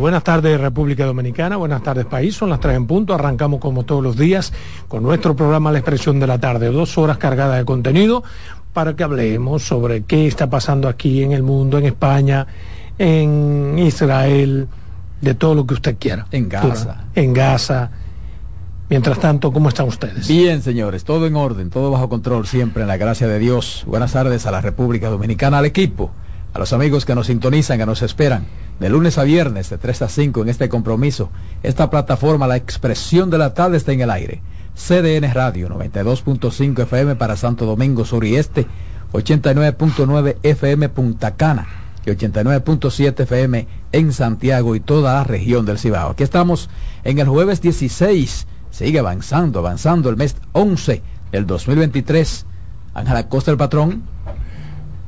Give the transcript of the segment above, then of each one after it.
Buenas tardes, República Dominicana, buenas tardes país, son las tres en punto, arrancamos como todos los días con nuestro programa La Expresión de la Tarde, dos horas cargadas de contenido para que hablemos sobre qué está pasando aquí en el mundo, en España, en Israel, de todo lo que usted quiera. En Gaza. En Gaza. Mientras tanto, ¿cómo están ustedes? Bien, señores, todo en orden, todo bajo control, siempre en la gracia de Dios. Buenas tardes a la República Dominicana, al equipo, a los amigos que nos sintonizan, que nos esperan de lunes a viernes de 3 a 5 en este compromiso. Esta plataforma, la expresión de la tarde está en el aire. CDN Radio 92.5 FM para Santo Domingo Sur y Este, 89.9 FM Punta Cana y 89.7 FM en Santiago y toda la región del Cibao. Aquí estamos en el jueves 16, sigue avanzando, avanzando el mes 11 del 2023. Ángela Costa, el patrón.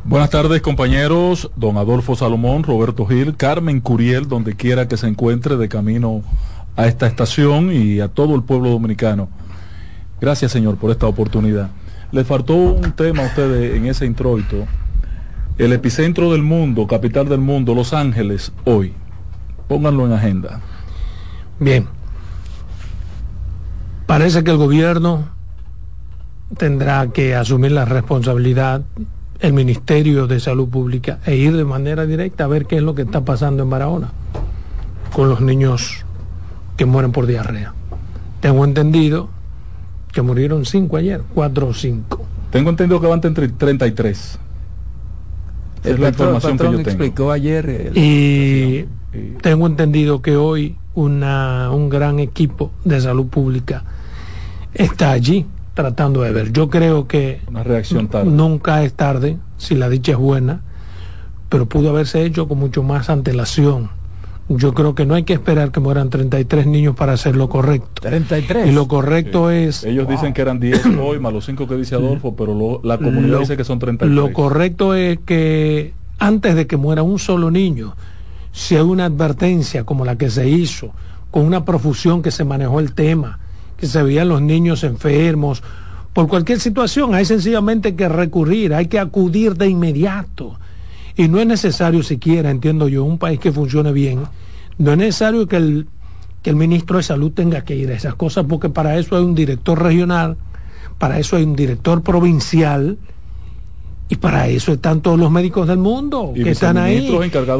Buenas tardes compañeros, don Adolfo Salomón, Roberto Gil, Carmen Curiel, donde quiera que se encuentre de camino a esta estación y a todo el pueblo dominicano. Gracias Señor por esta oportunidad. Le faltó un tema a ustedes en ese introito. El epicentro del mundo, capital del mundo, Los Ángeles, hoy. Pónganlo en agenda. Bien. Parece que el gobierno tendrá que asumir la responsabilidad el Ministerio de Salud Pública e ir de manera directa a ver qué es lo que está pasando en Barahona con los niños que mueren por diarrea. Tengo entendido que murieron cinco ayer, cuatro o cinco. Tengo entendido que van entre 33. El es la información que yo tengo. explicó ayer. Y tengo entendido que hoy una, un gran equipo de salud pública está allí tratando de ver. Yo creo que una reacción tarde. nunca es tarde si la dicha es buena, pero pudo haberse hecho con mucho más antelación. Yo creo que no hay que esperar que mueran 33 niños para hacer lo correcto. 33. Y lo correcto es... Ellos dicen que eran 10 hoy, más los 5 que dice Adolfo, pero la comunidad dice que son 33. Lo correcto es que antes de que muera un solo niño, si hay una advertencia como la que se hizo, con una profusión que se manejó el tema, que se veían los niños enfermos, por cualquier situación hay sencillamente que recurrir, hay que acudir de inmediato. Y no es necesario siquiera, entiendo yo, un país que funcione bien, no es necesario que el, que el ministro de salud tenga que ir a esas cosas, porque para eso hay un director regional, para eso hay un director provincial, y para eso están todos los médicos del mundo que están ahí.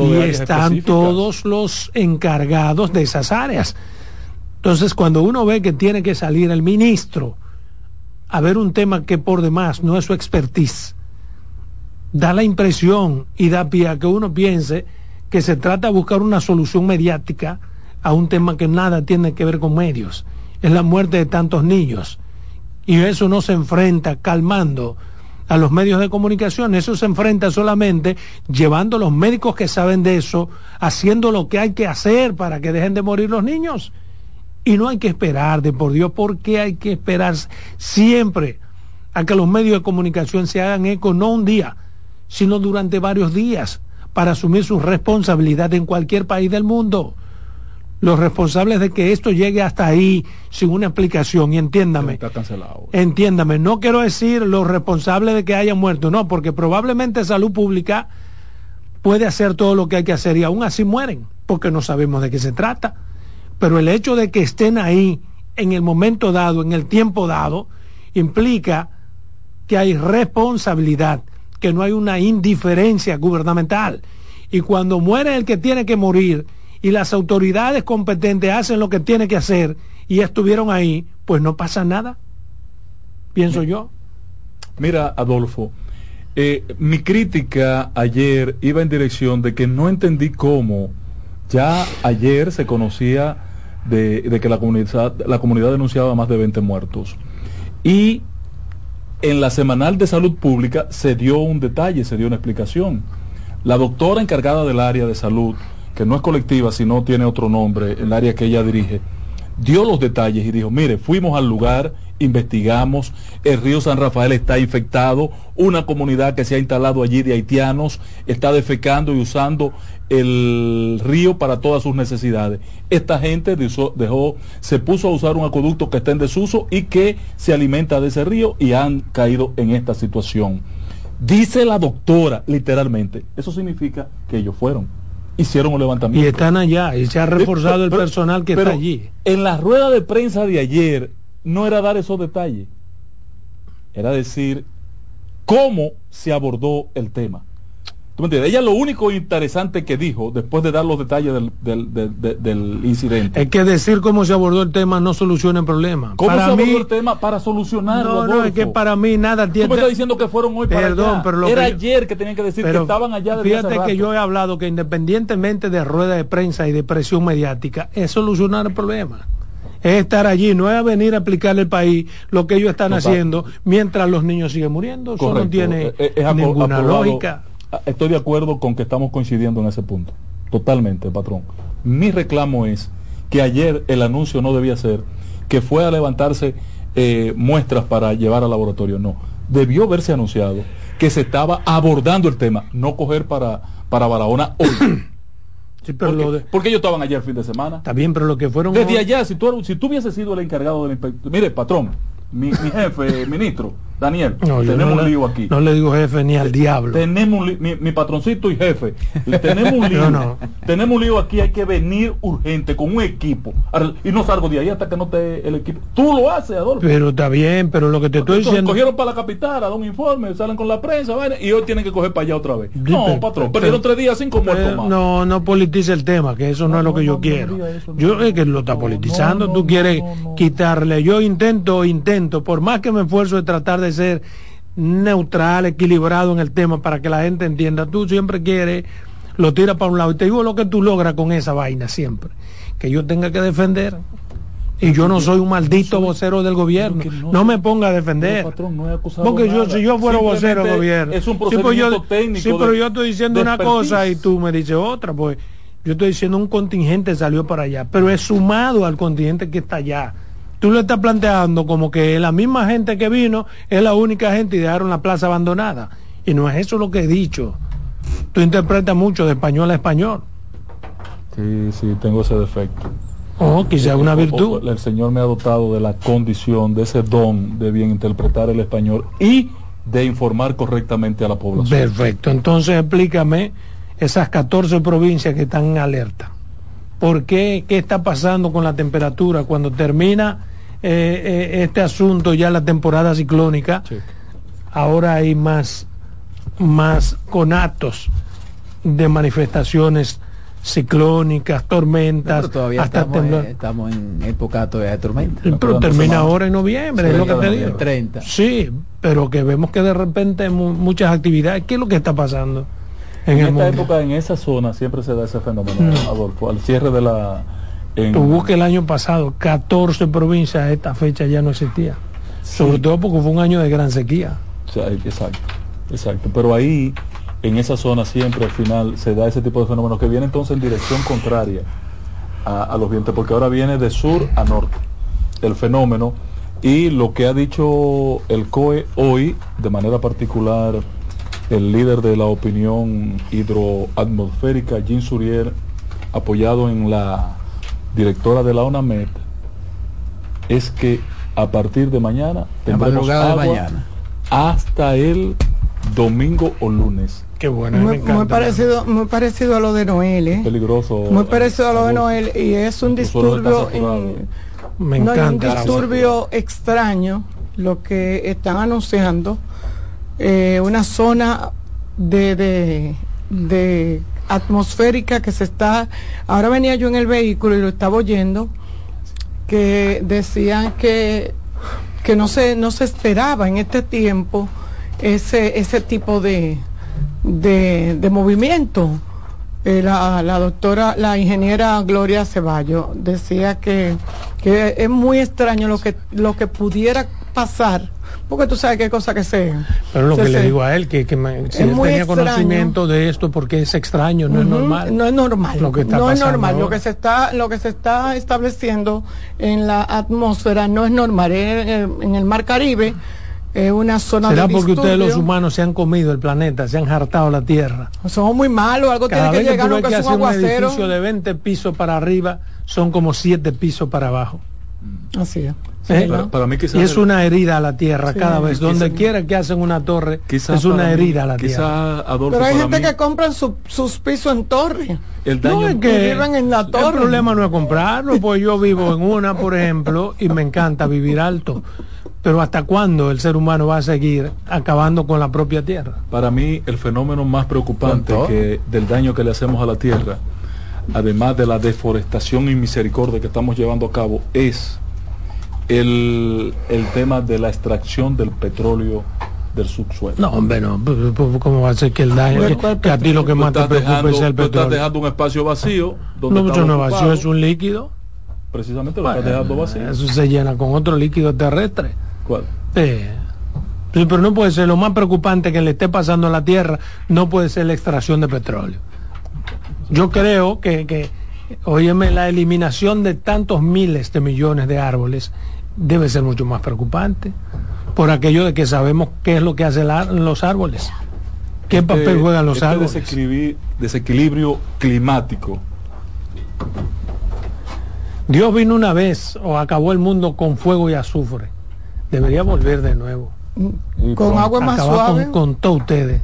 y están todos los encargados de esas áreas. Entonces, cuando uno ve que tiene que salir el ministro a ver un tema que por demás no es su expertise, da la impresión y da pie a que uno piense que se trata de buscar una solución mediática a un tema que nada tiene que ver con medios. Es la muerte de tantos niños. Y eso no se enfrenta calmando a los medios de comunicación, eso se enfrenta solamente llevando a los médicos que saben de eso, haciendo lo que hay que hacer para que dejen de morir los niños. Y no hay que esperar, de por Dios, porque hay que esperar siempre a que los medios de comunicación se hagan eco, no un día, sino durante varios días, para asumir su responsabilidad en cualquier país del mundo. los responsables de que esto llegue hasta ahí sin una explicación. Y entiéndame, Está cancelado. entiéndame, no quiero decir los responsables de que haya muerto, no, porque probablemente salud pública puede hacer todo lo que hay que hacer y aún así mueren, porque no sabemos de qué se trata. Pero el hecho de que estén ahí en el momento dado, en el tiempo dado, implica que hay responsabilidad, que no hay una indiferencia gubernamental. Y cuando muere el que tiene que morir y las autoridades competentes hacen lo que tienen que hacer y estuvieron ahí, pues no pasa nada, pienso yo. Mira, Adolfo, eh, mi crítica ayer iba en dirección de que no entendí cómo ya ayer se conocía de, que la comunidad, la comunidad denunciaba más de 20 muertos. Y en la semanal de salud pública se dio un detalle, se dio una explicación. La doctora encargada del área de salud, que no es colectiva, sino tiene otro nombre, el área que ella dirige, dio los detalles y dijo, mire, fuimos al lugar, investigamos, el río San Rafael está infectado, una comunidad que se ha instalado allí de haitianos está defecando y usando el río para todas sus necesidades. Esta gente dejó, dejó, se puso a usar un acueducto que está en desuso y que se alimenta de ese río y han caído en esta situación. Dice la doctora, literalmente, eso significa que ellos fueron, hicieron un levantamiento. Y están allá, y se ha reforzado el personal que pero está allí. En la rueda de prensa de ayer no era dar esos detalles, era decir cómo se abordó el tema. ¿Tú me entiendes? Ella lo único interesante que dijo, después de dar los detalles del, del- del- del- del incidente, Es que decir cómo se abordó el tema no soluciona el problema. ¿cómo para se abordó mí, el tema para solucionarlo? no, no, es que para mí nada Tú tiene. me estás diciendo que fueron hoy para Perdón, allá. pero lo Era que yo- ayer que tenían que decir que estaban allá hace Fíjate que yo he hablado que independientemente de rueda de prensa y de presión mediática, es solucionar el problema. Es estar allí, no es venir a explicarle al país lo que ellos están Total. haciendo mientras los niños siguen muriendo. Eso no tiene Eh, eh, es ninguna lógica. Ah, Estoy de acuerdo con que estamos coincidiendo en ese punto. Totalmente, patrón. Mi reclamo es que ayer el anuncio no debía ser que fue a levantarse eh, muestras para llevar al laboratorio. No. Debió haberse anunciado que se estaba abordando el tema, no coger para, para Barahona hoy. Sí, pero porque, lo de- porque ellos estaban allá el fin de semana. está bien, pero lo que fueron Desde hoy- allá, si tú, si tú hubieses sido el encargado del inspector, mire, patrón, mi, mi jefe, ministro, Daniel, No, tenemos no un lío aquí. No le digo jefe ni al diablo. Tenemos un li- mi, mi patroncito y jefe, le- tenemos un lío. No. Tenemos un lío aquí, hay que venir urgente con un equipo. Y no salgo de ahí hasta que no esté el equipo. Tú lo haces, Adolfo. Pero está bien, pero lo que te estoy diciendo. cogieron para la capital a dar un informe, salen con la prensa, vaina, y hoy tienen que coger para allá otra vez. Sí, No, pero- patrón, pero- perdieron tres días, cinco muertos más. no, no politice el tema, que eso no, es lo que yo quiero. eso, yo es que lo está politizando, tú quieres quitarle. Yo intento, intento, por más que me esfuerzo de tratar de ser neutral, equilibrado en el tema para que la gente entienda, tú siempre quieres, lo tiras para un lado y te digo lo que tú logras con esa vaina siempre, que yo tenga que defender. Y yo no soy un maldito vocero del gobierno. no me ponga a defender. Patrón, no Porque yo, nada. si yo fuera vocero del gobierno. es un Sí, pues yo- procedimiento técnico Sí, pero yo estoy diciendo una cosa y tú me dices otra. Pues yo estoy diciendo un contingente salió para allá, pero es sumado al contingente que está allá. Tú lo estás planteando como que la misma gente que vino es la única gente y dejaron la plaza abandonada. Y no es eso lo que he dicho. Tú interpretas mucho de español a español. Sí, sí, tengo ese defecto. Oh, quizá una virtud. El Señor me ha dotado de la condición, de ese don de bien interpretar el español y de informar correctamente a la población. Perfecto. Entonces explícame esas 14 provincias que están en alerta. ¿Por qué? ¿Qué está pasando con la temperatura cuando termina eh, eh, este asunto ya la temporada ciclónica? Sí. Ahora hay más, más conatos de manifestaciones ciclónicas, tormentas, Pero todavía hasta estamos, temblor. eh, estamos en época todavía de tormenta. Pero Pero termina ahora en noviembre, Sí, es lo que te digo. 30. Sí, pero que vemos que de repente mu- muchas actividades. ¿Qué es lo que está pasando en, En el esta mundo? época, en esa zona, siempre se da ese fenómeno. Adolfo. Al cierre de la... en- Tú busques el año pasado, 14 provincias a esta fecha ya no existía. Sobre todo porque fue un año de gran sequía. Exacto, exacto. Pero ahí, en esa zona, siempre al final se da ese tipo de fenómenos que viene entonces en dirección contraria a, a los vientos, porque ahora viene de sur a norte el fenómeno. Y lo que ha dicho el COE hoy, de manera particular, el líder de la opinión hidroatmosférica, Jean Surier, apoyado en la directora de la ONAMED, es que a partir de mañana tendremos de agua mañana. hasta el domingo o lunes. Qué bueno. me Muy, encanta. muy parecido, muy parecido a lo de Noel, ¿eh? Peligroso. Muy parecido a lo de. Noel y es un disturbio, en- Me no, es un encanta. disturbio extraño lo que están anunciando. eh, una zona de, de, de atmosférica que se está. Ahora venía yo en el vehículo y lo estaba oyendo que decían que que no se no se esperaba en este tiempo ese ese tipo de de, de movimiento Eh, la, la doctora la ingeniera Gloria Ceballos decía que, que es muy extraño lo que lo que pudiera pasar porque tú sabes qué cosa que sea Pero lo Se- que le se- digo a él, que, que me- si él tenía extraño. conocimiento de esto porque es extraño, no es normal. No es normal. Lo que está no es normal. Lo que se está, lo que se está estableciendo en la atmósfera no es normal. En el, en el mar Caribe es una zona ¿Será de porque ustedes los humanos se han comido el planeta, se han hartado la Tierra? Somos muy malos, algo Cada tiene que llegar, que es un hace un aguacero. edificio de 20 pisos para arriba, son como 7 pisos para abajo. Así es. ¿Eh? Para, para mí quizás Y es una herida a la tierra Sí. cada vez. Quizá- Donde quiera que hacen una torre, quizás es una herida a la tierra. Adolfo, Pero hay gente mí, que compran su- sus pisos en torre. el daño No, es que viven en la el torre. problema no es comprarlo, pues yo vivo en una, por ejemplo, y me encanta vivir alto. Pero ¿hasta cuándo el ser humano va a seguir acabando con la propia tierra? Para mí, el fenómeno más preocupante que del daño que le hacemos a la tierra, además de la deforestación y misericordia que estamos llevando a cabo, es el, el tema de la extracción del petróleo del subsuelo. No, hombre, no. ¿Cómo va a ser que el daño? ¿Cuál- Que, cuál que a ti lo que más te estás preocupa dejando, es el tú estás petróleo. dejando un espacio vacío donde No, estaba no vacío, es un líquido. Precisamente lo estás dejando vacío. Eso se llena con otro líquido terrestre. ¿Cuál? Sí. Sí, pero no puede ser lo más preocupante que le esté pasando a la Tierra, no puede ser la extracción de petróleo. Yo creo que, que óyeme, la eliminación de tantos miles de millones de árboles debe ser mucho más preocupante, por aquello de que sabemos qué es lo que hacen la- los árboles, qué papel Este- juegan los este árboles. desequilibri- desequilibrio climático. Dios vino una vez o acabó el mundo con fuego y azufre. Debería volver de nuevo. Con agua más Acabar suave. con, con todos ustedes.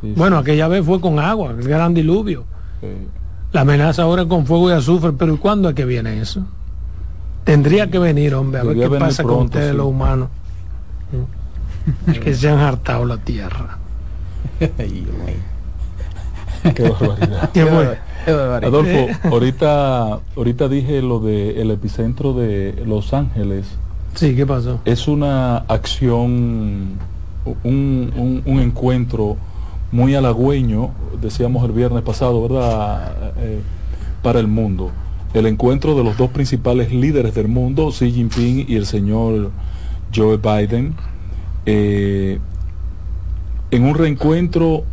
Sí, Bueno, aquella vez fue con agua, el gran diluvio. sí. La amenaza ahora es con fuego y azufre, pero ¿y cuándo es que viene eso? Tendría que venir, hombre, a ver qué pasa con ustedes sí. los humanos. que se han hartado la tierra. Qué barbaridad. ¿Qué barbaridad. Adolfo, ahorita, ahorita dije lo de el epicentro de Los Ángeles. Sí, ¿qué pasó? Es una acción, un, un- un encuentro muy halagüeño, decíamos el viernes pasado, ¿verdad? Eh, para el mundo. El encuentro de los dos principales líderes del mundo, Xi Jinping y el señor Joe Biden, eh, en un reencuentro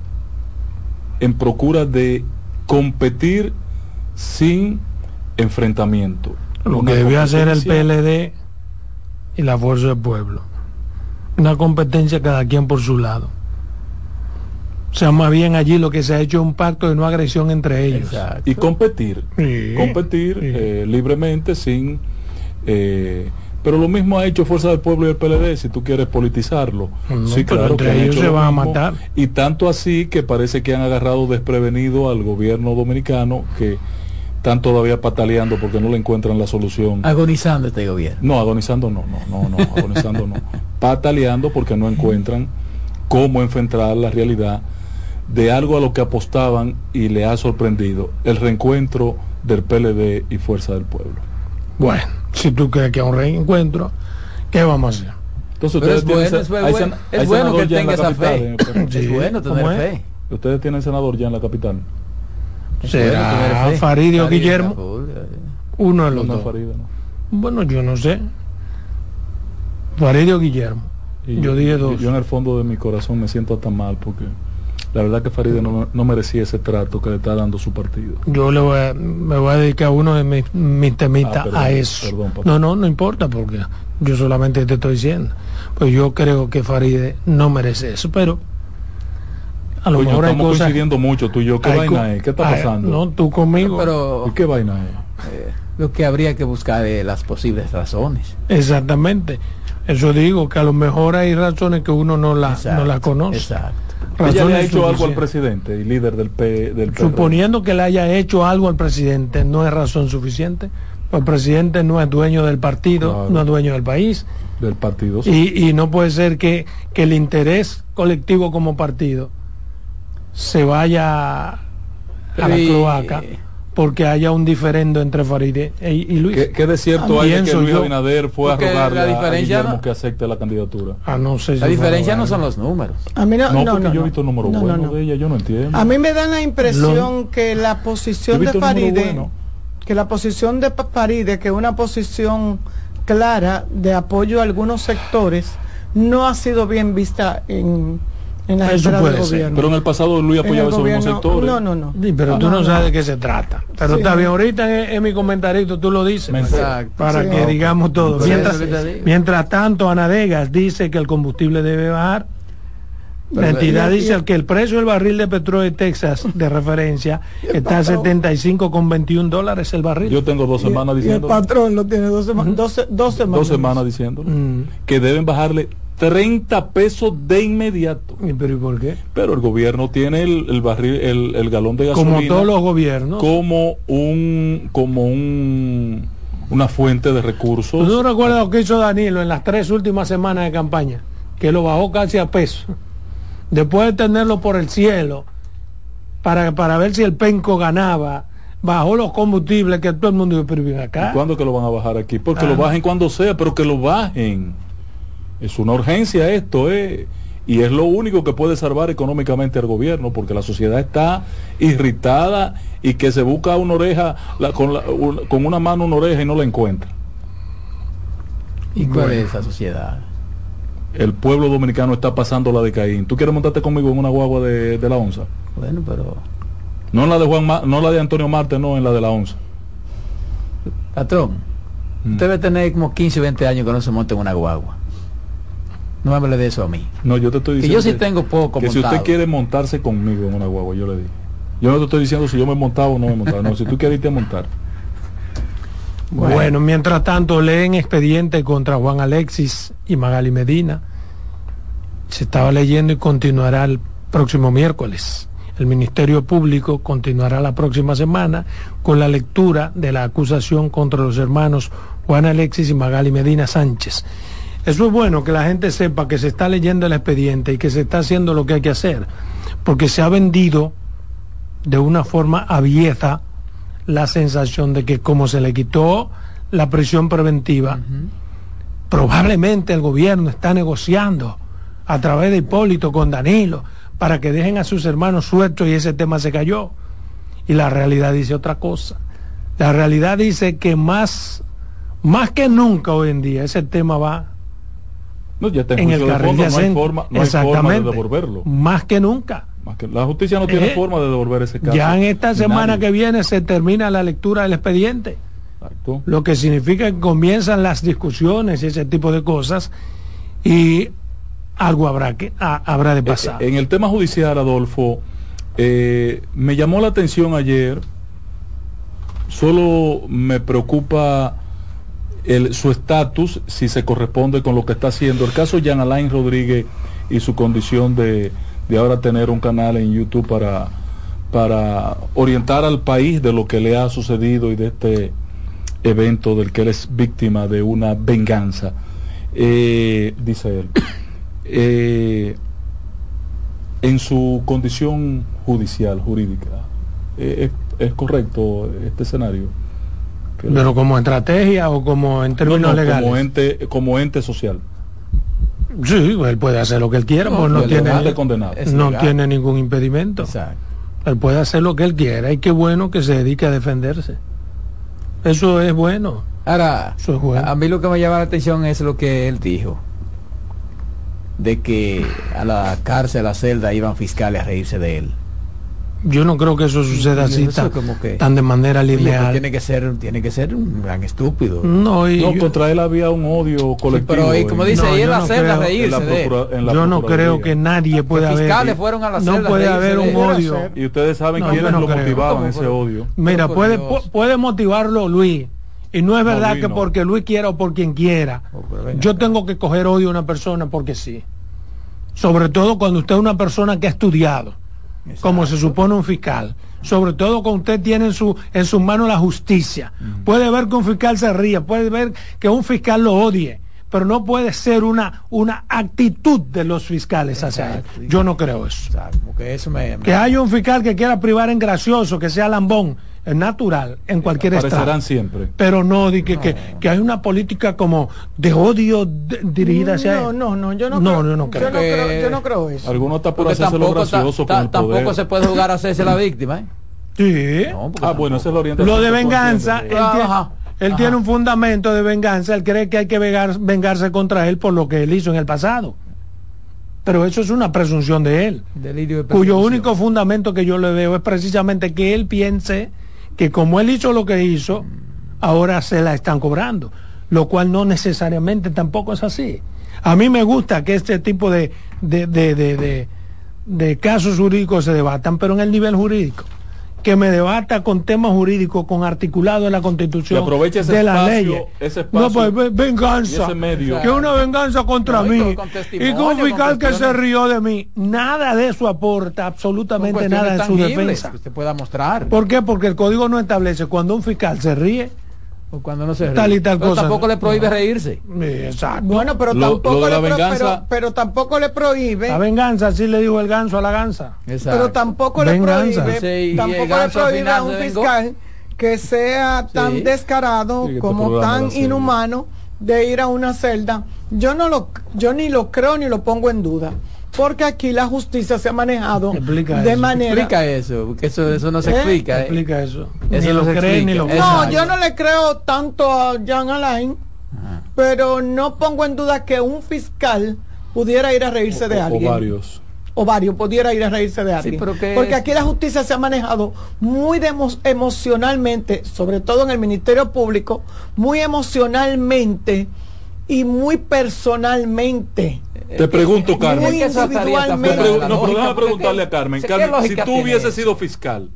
en procura de competir sin enfrentamiento. Lo Una que debió hacer el PLD y la Fuerza del Pueblo. Una competencia cada quien por su lado. O sea, más bien allí lo que se ha hecho es un pacto de no agresión entre ellos. Exacto. y competir, Sí, competir sí. eh, libremente sin... eh, pero lo mismo ha hecho Fuerza del Pueblo y el PLD, si tú quieres politizarlo. No, sí, claro, entre que ellos se van a matar. Y tanto así que parece que han agarrado desprevenido al gobierno dominicano, que están todavía pataleando porque no le encuentran la solución. Agonizando este gobierno. No, agonizando no, no, no, no, agonizando no. Pataleando porque no encuentran cómo enfrentar la realidad de algo a lo que apostaban y le ha sorprendido el reencuentro del PLD y Fuerza del Pueblo. Bueno, si tú crees que es un reencuentro, ¿qué vamos a hacer? Entonces Pero ustedes es tienen bueno, es bueno, sen- es bueno que tenga esa capital, fe. en el- Sí, es bueno tener fe. Ustedes tienen senador ya en la capital. Bueno ¿Será Faridio Guillermo? Uno de los no, dos. No. Bueno, yo no sé. Faridio Guillermo. Y Yo dije dos. Yo en el fondo de mi corazón me siento hasta mal porque la verdad que Faride no, no merecía ese trato que le está dando su partido. Yo le voy a, me voy a dedicar uno de mis, mis temitas Ah, perdón, a eso. perdón, papá. no, no, no importa porque yo solamente te estoy diciendo. Pues yo creo que Faride no merece eso, pero a lo Coño, mejor hay estamos cosas. coincidiendo mucho tú y yo. ¿Qué hay vaina co- es? ¿Qué está hay- pasando? No, tú conmigo. Pero ¿Y qué vaina es? Lo que habría que buscar es las posibles razones. Exactamente. Eso digo, que a lo mejor hay razones que uno no la, no la conoce. Exacto. Ella le ha hecho algo al presidente y líder del, P, del PRD. Suponiendo que le haya hecho algo al presidente, no es razón suficiente. El presidente no es dueño del partido, Claro. no es dueño del país. del partido. Y, y no puede ser que, que el interés colectivo como partido se vaya a la Y- cloaca porque haya un diferendo entre Faride y, y Luis. ¿Qué, qué de cierto hay de que Luis yo. Abinader fue a rogarle a- Guillermo no- que acepte la candidatura? Ah, no sé si La diferencia no son los números. A mí no, No, no, porque no, yo he visto el número No, bueno no, no. de ella, yo no entiendo. A mí me da la impresión que la posición de visto el número Faride, bueno. que la posición de Pa- Faride, que es una posición clara de apoyo a algunos sectores, no ha sido bien vista en, en la Eso del puede ser, gobierno. Pero en el pasado Luis apoyaba esos mismos sectores. No, no, no. Sí, pero tú no, no. sabes de qué se trata. Pero Sí, está bien, ahorita en, en mi comentarito tú lo dices. Exacto. Para Sí. que No. digamos todo. Mientras, mientras tanto, Ana Degas dice que el combustible debe bajar. La entidad dice que el precio del barril de petróleo de Texas de referencia está a 75,21 dólares el barril. Yo tengo dos Y- semanas y el diciendo, patrón lo tiene dos, sema- dos, dos semanas. dos semanas diciendo Mm. que deben bajarle 30 pesos de inmediato. ¿Y pero ¿y por qué? Pero el gobierno tiene el, el barril, el, el galón de gasolina Como todos los gobiernos. como un como un una fuente de recursos. ¿Tú no recuerdas lo que hizo Danilo en las tres últimas semanas de campaña? Que lo bajó casi a peso. Después de tenerlo por el cielo, para, para ver si el penco ganaba, bajó los combustibles que todo el mundo ven acá. ¿Y ¿Cuándo que lo van a bajar aquí? Porque Ah. lo bajen cuando sea, pero que lo bajen. Es una urgencia esto, ¿eh? Y es lo único que puede salvar económicamente al gobierno, porque la sociedad está irritada y que se busca una oreja, la- con, la- un- con una mano una oreja y no la encuentra. ¿Y cuál es esa sociedad? El pueblo dominicano está pasando la de Caín. ¿Tú quieres montarte conmigo en una guagua de, de la onza? Bueno, pero No en la de Juan Ma- no la de Antonio Marte, no, en la de la onza. patrón, Mm. usted debe tener como 15 o 20 años que no se monte en una guagua. No me hable de eso a mí. No, yo te estoy Que diciendo yo sí tengo poco que si usted quiere montarse conmigo en una guagua, yo le digo. Yo no te estoy diciendo si yo me montaba o no me montaba. No, si tú quieres irte a montar. Bueno. mientras tanto leen expediente contra Juan Alexis y Magali Medina. Se estaba leyendo y continuará el próximo miércoles. El Ministerio Público continuará la próxima semana con la lectura de la acusación contra los hermanos Juan Alexis y Magali Medina Sánchez. Eso es bueno que la gente sepa que se está leyendo el expediente y que se está haciendo lo que hay que hacer, porque se ha vendido de una forma abierta la sensación de que como se le quitó la prisión preventiva, probablemente el gobierno está negociando a través de Hipólito con Danilo para que dejen a sus hermanos sueltos y ese tema se cayó. Y la realidad dice otra cosa. La realidad dice que más, más que nunca hoy en día ese tema va No, ya está en, en el juicio de carril fondo, de no hay forma, no hay forma de Exactamente. devolverlo. Más que nunca. Más que- la justicia no tiene Eh, forma de devolver ese caso. Ya en esta semana Nadie. que viene se termina la lectura del expediente. Exacto. lo que significa que comienzan las discusiones y ese tipo de cosas y algo habrá que a- habrá de pasar. Eh, En el tema judicial, Adolfo, eh, me llamó la atención ayer, solo me preocupa el, su estatus, si se corresponde con lo que está haciendo. El caso Jean Alain Rodríguez y su condición de, de ahora tener un canal en YouTube para, para orientar al país de lo que le ha sucedido y de este evento del que él es víctima de una venganza, Eh, dice él. Eh, en su condición judicial, jurídica, eh, ¿es, es correcto este escenario? Pero como estrategia o como en No, términos no, legales. como ente, como ente social. Sí, él puede hacer lo que él quiera, No, pues no tiene condenado. No tiene ningún impedimento. Exacto. Él puede hacer lo que él quiera y qué bueno que se dedique a defenderse. Eso es bueno. Ahora, Eso es bueno. a mí lo que me llama la atención es lo que él dijo. De que a la cárcel, a la celda, iban fiscales a reírse de él. Yo no creo que eso suceda así Eso tan, como que- tan de manera Oye, lineal. tiene que ser, tiene que ser un gran estúpido. No, y No, yo- contra él había un odio colectivo. pero y como dice No, ahí en yo la no celda creo- reírse en la de él. procura- en la yo no creo que nadie pueda haber. fiscales fueron a la no puede haber un odio. Y ustedes saben No, quiénes lo creo. motivaban ese odio. Mira, puede, puede motivarlo Luis, Y no es verdad que porque Luis quiera o por quien quiera, Oh, venga yo tengo que coger odio a una persona porque sí. Sobre todo cuando usted es una persona que ha estudiado, como se supone un fiscal. Sobre todo cuando usted tiene en su, en sus manos la justicia. Puede ver que un fiscal se ría, puede ver que un fiscal lo odie, pero no puede ser una, una actitud de los fiscales hacia él. Yo no creo eso. Exacto, porque eso me, me- Que haya un fiscal que quiera privar en gracioso, que sea lambón, natural en cualquier estado. siempre. Pero no, di que, que, que hay una política como de odio de- dirigida hacia No, él. no, no, yo no, No, creo, yo no creo. Yo no que- creo, yo no creo eso. Algunos está por hacerse lo tampoco, ta- gracioso ta- con el tampoco poder. se puede jugar a hacerse la víctima. ¿eh? Sí. No, Ah, bueno, esa es la orientación. Lo de venganza, él, tiene, Ajá, él ajá. tiene un fundamento de venganza, él cree que hay que vengar- vengarse contra él por lo que él hizo en el pasado. Pero eso es una presunción de él. Delirio de cuyo único fundamento que yo le veo es precisamente que él piense que como él hizo lo que hizo, ahora se la están cobrando, lo cual no necesariamente tampoco es así. A mí me gusta que este tipo de, de, de, de, casos jurídicos se debatan, pero en el nivel jurídico. Que me debata con temas jurídicos, con articulado en la constitución Y aproveche ese de las espacio, leyes. ese espacio no, pues ve- venganza. ese medio. Que una venganza contra No, mí. con- con y que un fiscal con que se rió de mí. Nada de eso aporta absolutamente nada en su defensa. Que usted pueda mostrar. ¿Por qué? Porque el código no establece cuando un fiscal se ríe. O cuando no se ríe. Tal y tal Pero cosa. tampoco le prohíbe reírse. Exacto. Bueno, pero Lo- tampoco lo la le pro- venganza- pero, pero tampoco le prohíbe, La venganza, así le dijo el ganso a la gansa. Exacto. pero tampoco le prohíbe, Sí, tampoco le prohíbe a un fiscal que sea tan Sí. descarado Sí, que te como tan inhumano de ir a una celda. Yo no lo, yo ni lo creo ni lo pongo en duda, porque aquí la justicia se ha manejado Explica de eso. manera. Explica eso, porque eso, eso no se ¿Eh? explica. ¿eh? Explica eso. Eso ni no lo se cree ni lo No, Exacto. yo no le creo tanto a Jean Alain, Ajá. pero no pongo en duda que un fiscal pudiera ir a reírse de O- o alguien. varios. o varios pudiera ir a reírse de alguien. pero que Porque es- aquí la justicia se ha manejado muy demo- emocionalmente, sobre todo en el Ministerio Público, muy emocionalmente y muy personalmente. Te pregunto, Carmen. muy individualmente. Pregu- no, pero déjame preguntarle a ¿qué- Carmen. Carmen, si tú hubieses sido fiscal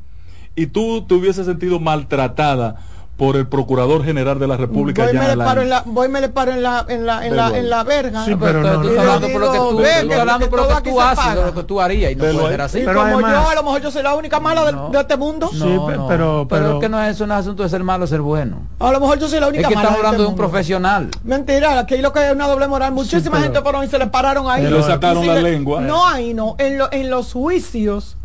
y tú te hubieses sentido maltratada por el Procurador General de la República, Voy, me le paro en la, voy me le paro en la, en la, en la, en la verga. Sí, Pero, pero no, tú no. estás hablando por lo que tú, hablando por lo que tú haces, de lo que tú harías y no puede ser así. Y Pero como además- yo, a lo mejor yo soy la única mala de, No. de este mundo. Sí, pe- pero- pero- es que no es un asunto de ser malo o ser bueno. A lo mejor yo soy la única Es que mala estamos hablando este de un profesional. Mentira, aquí lo que es una doble moral. Muchísima gente fueron y se le pararon ahí. Le sacaron la le- lengua. No, ahí no. En, en los juicios,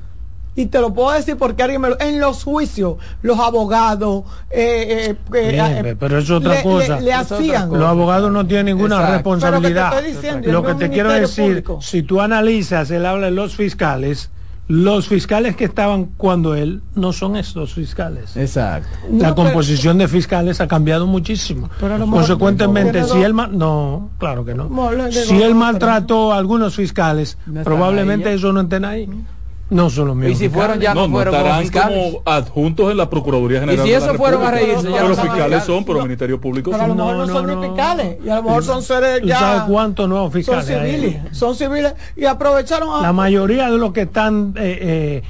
y te lo puedo decir porque alguien me lo. En los juicios, los abogados. Eh, eh, eh, Bien, eh, pero es otra le- cosa. Le, le hacían. cosa. Los abogados no tienen ninguna Exacto. responsabilidad. Pero que te estoy diciendo, Lo que te quiero decir, público. si tú analizas, él habla de los fiscales, los fiscales que estaban cuando él no son estos fiscales. Exacto. No, la pero- composición de fiscales ha cambiado muchísimo. Pero a lo mejor- Consecuentemente, si él no, claro que no. Si él maltrató a algunos fiscales, probablemente eso no estén ahí. No son los Y mismos. si fueron ya No, no, fueron estarán fiscales. como adjuntos en la Procuraduría General si de eso la fueron a reírse, ya Pero no los son fiscales son, pero el No. Ministerio Público Pero a lo mejor No, no, son no, ni fiscales. Y a lo mejor son seres ¿Tú ya. sabes cuántos nuevos Son fiscales hay? civiles. Son civiles. Y aprovecharon a. La mayoría de los que están eh, eh,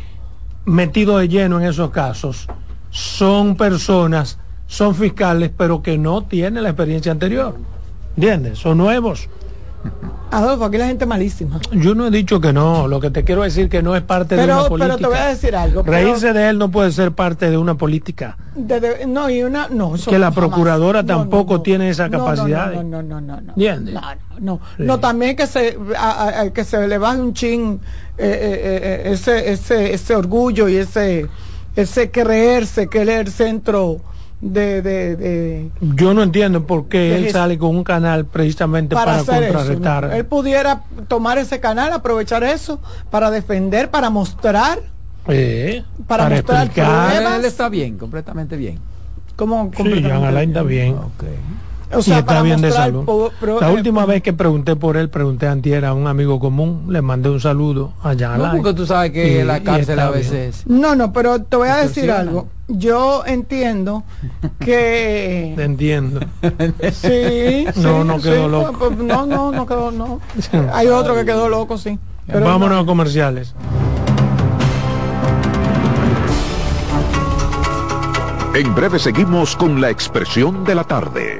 metidos de lleno en esos casos son personas, son fiscales, pero que no tienen la experiencia anterior. ¿Entiendes? Son nuevos. Adolfo, aquí la gente malísima. Yo no he dicho que no, lo que te quiero decir que no es parte de Pero, una pero política. te voy a decir algo. pero Reírse de él no puede ser parte de una política. de- de- no, y una. No, Que la jamás. procuradora No, no, tampoco tiene esa capacidad. No, no, no, no. no. No, no, no. Sí. No, también que se, a- a- a- que se le baje un chin eh, eh, eh, ese, ese, ese orgullo y ese, ese creerse que él es el centro de, de, de- Yo no entiendo por qué él sale con un canal precisamente para, para, hacer eso. contrarrestar. ¿no? Él pudiera tomar ese canal, aprovechar eso para defender, para mostrar Eh, Para mostrar explicar. pruebas. Él está bien, completamente bien. cómo Sí, Jean Alain está bien. O sea, y está bien de salud. po- pro- la eh, última vez que pregunté por él, pregunté antier a un amigo común, le mandé un saludo a Jean No, porque tú sabes que Y- la cárcel a bien. veces... No, no, pero te voy a decir algo. Yo entiendo Te que entiendo. sí, No, sí, no quedó sí, loco. pues, No, no, no quedó, no. Hay otro que quedó loco, sí. Pero Vámonos no. a comerciales. En breve seguimos con la expresión de la tarde.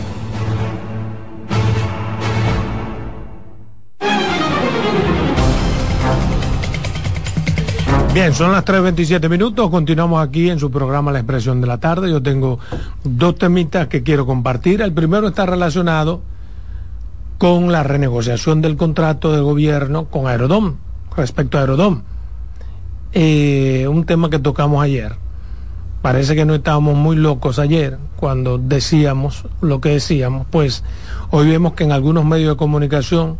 Bien, son las 3.27 minutos, continuamos aquí en su programa La Expresión de la Tarde. Yo tengo dos temitas que quiero compartir. El primero está relacionado con la renegociación del contrato de gobierno con Aerodom, respecto a Aerodom. Eh, un tema que tocamos ayer. Parece que no estábamos muy locos ayer cuando decíamos lo que decíamos, pues hoy vemos que en algunos medios de comunicación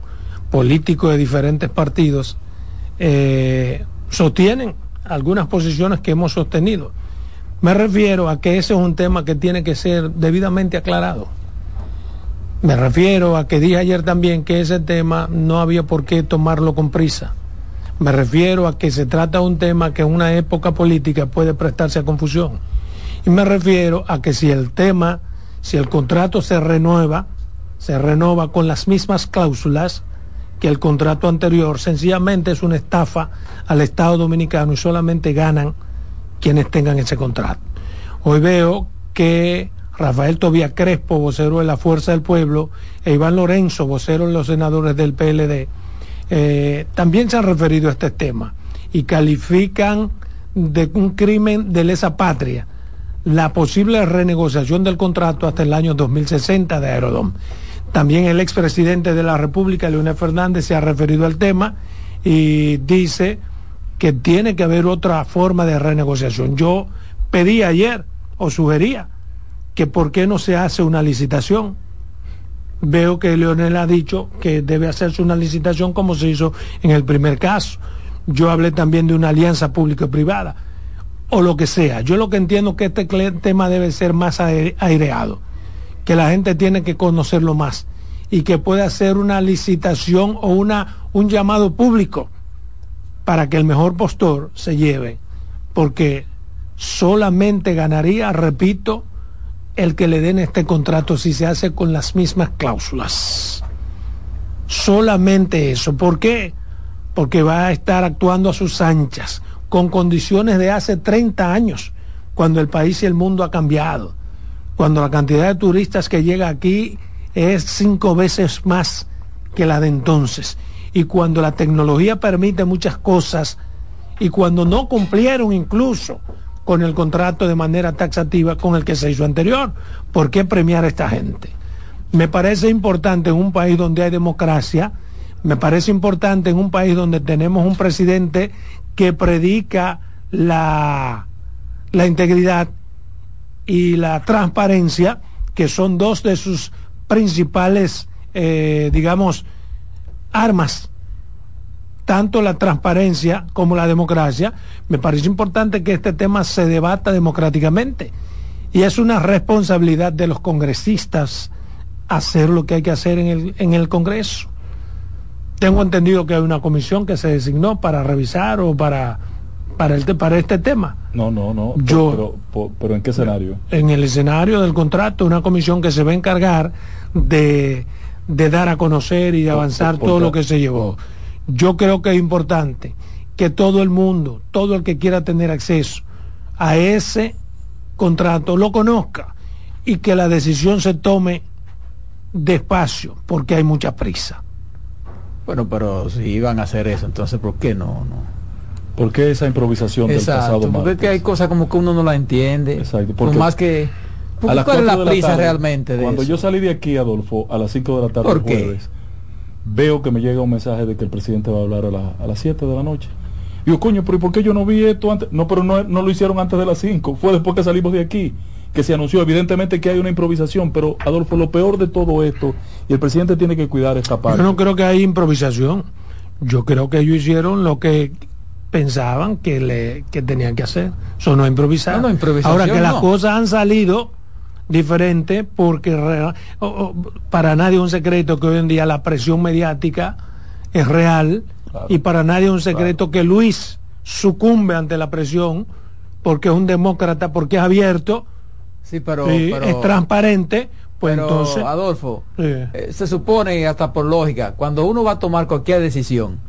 políticos de diferentes partidos eh, sostienen algunas posiciones que hemos sostenido. Me refiero a que ese es un tema que tiene que ser debidamente aclarado. Me refiero a que dije ayer también que ese tema no había por qué tomarlo con prisa. Me refiero a que se trata de un tema que en una época política puede prestarse a confusión. Y me refiero a que si el tema, si el contrato se renueva, se renueva con las mismas cláusulas, que el contrato anterior sencillamente es una estafa al Estado dominicano y solamente ganan quienes tengan ese contrato. Hoy veo que Rafael Tobía Crespo, vocero de la Fuerza del Pueblo, e Iván Lorenzo, vocero de los senadores del PLD, eh, también se han referido a este tema y califican de un crimen de lesa patria la posible renegociación del contrato hasta el año 2060 de Aerodom. También el expresidente de la República, Leonel Fernández, se ha referido al tema y dice que tiene que haber otra forma de renegociación. Yo pedí ayer o sugería que por qué no se hace una licitación. Veo que Leonel ha dicho que debe hacerse una licitación como se hizo en el primer caso. Yo hablé también de una alianza público-privada o lo que sea. Yo lo que entiendo es que este tema debe ser más aireado que la gente tiene que conocerlo más y que pueda hacer una licitación o una, un llamado público para que el mejor postor se lleve, porque solamente ganaría, repito, el que le den este contrato si se hace con las mismas cláusulas. Solamente eso. ¿Por qué? Porque va a estar actuando a sus anchas, con condiciones de hace 30 años, cuando el país y el mundo ha cambiado, cuando la cantidad de turistas que llega aquí es cinco veces más que la de entonces, y cuando la tecnología permite muchas cosas, y cuando no cumplieron incluso con el contrato de manera taxativa con el que se hizo anterior. ¿Por qué premiar a esta gente? Me parece importante en un país donde hay democracia, me parece importante en un país donde tenemos un presidente que predica la, la integridad y la transparencia, que son dos de sus principales, eh, digamos, armas tanto la transparencia como la democracia, me parece importante que este tema se debata democráticamente. Y es una responsabilidad de los congresistas hacer lo que hay que hacer en el, en el Congreso. Tengo entendido que hay una comisión que se designó para revisar o para, para, el, para este tema. No, no, no. Yo, pero, pero, ¿en qué escenario? En el escenario del contrato, una comisión que se va a encargar de, de dar a conocer y de avanzar todo lo que se llevó. Yo creo que es importante que todo el mundo, todo el que quiera tener acceso a ese contrato, lo conozca y que la decisión se tome despacio, porque hay mucha prisa. Bueno, pero si iban a hacer eso, entonces ¿por qué no? no? ¿Por qué esa improvisación Exacto, del pasado Porque que hay cosas como que uno no la entiende. Exacto. Por más que... A las ¿Cuál es la de prisa tarde, realmente de Cuando eso? yo salí de aquí, Adolfo, a las 5 de la tarde ¿Por el qué? jueves, veo que me llega un mensaje de que el presidente va a hablar a, la- a las 7 de la noche. Digo, coño, pero ¿y por qué yo no vi esto antes? No, pero no, no lo hicieron antes de las 5, fue después que salimos de aquí que se anunció. Evidentemente que hay una improvisación, pero Adolfo, lo peor de todo esto, y el presidente tiene que cuidar esta parte. Yo no creo que hay improvisación. Yo creo que ellos hicieron lo que pensaban que le que tenían que hacer. Eso no es improvisar. No, no, improvisación Ahora que las cosas han salido diferentes porque re- o- o, para nadie es un secreto que hoy en día la presión mediática es real Claro. y para nadie es un secreto que Luis sucumbe ante la presión porque es un demócrata, porque es abierto, Sí, pero, sí, pero- es transparente, pues pero, entonces... Adolfo, Sí. eh, se supone, hasta por lógica, cuando uno va a tomar cualquier decisión,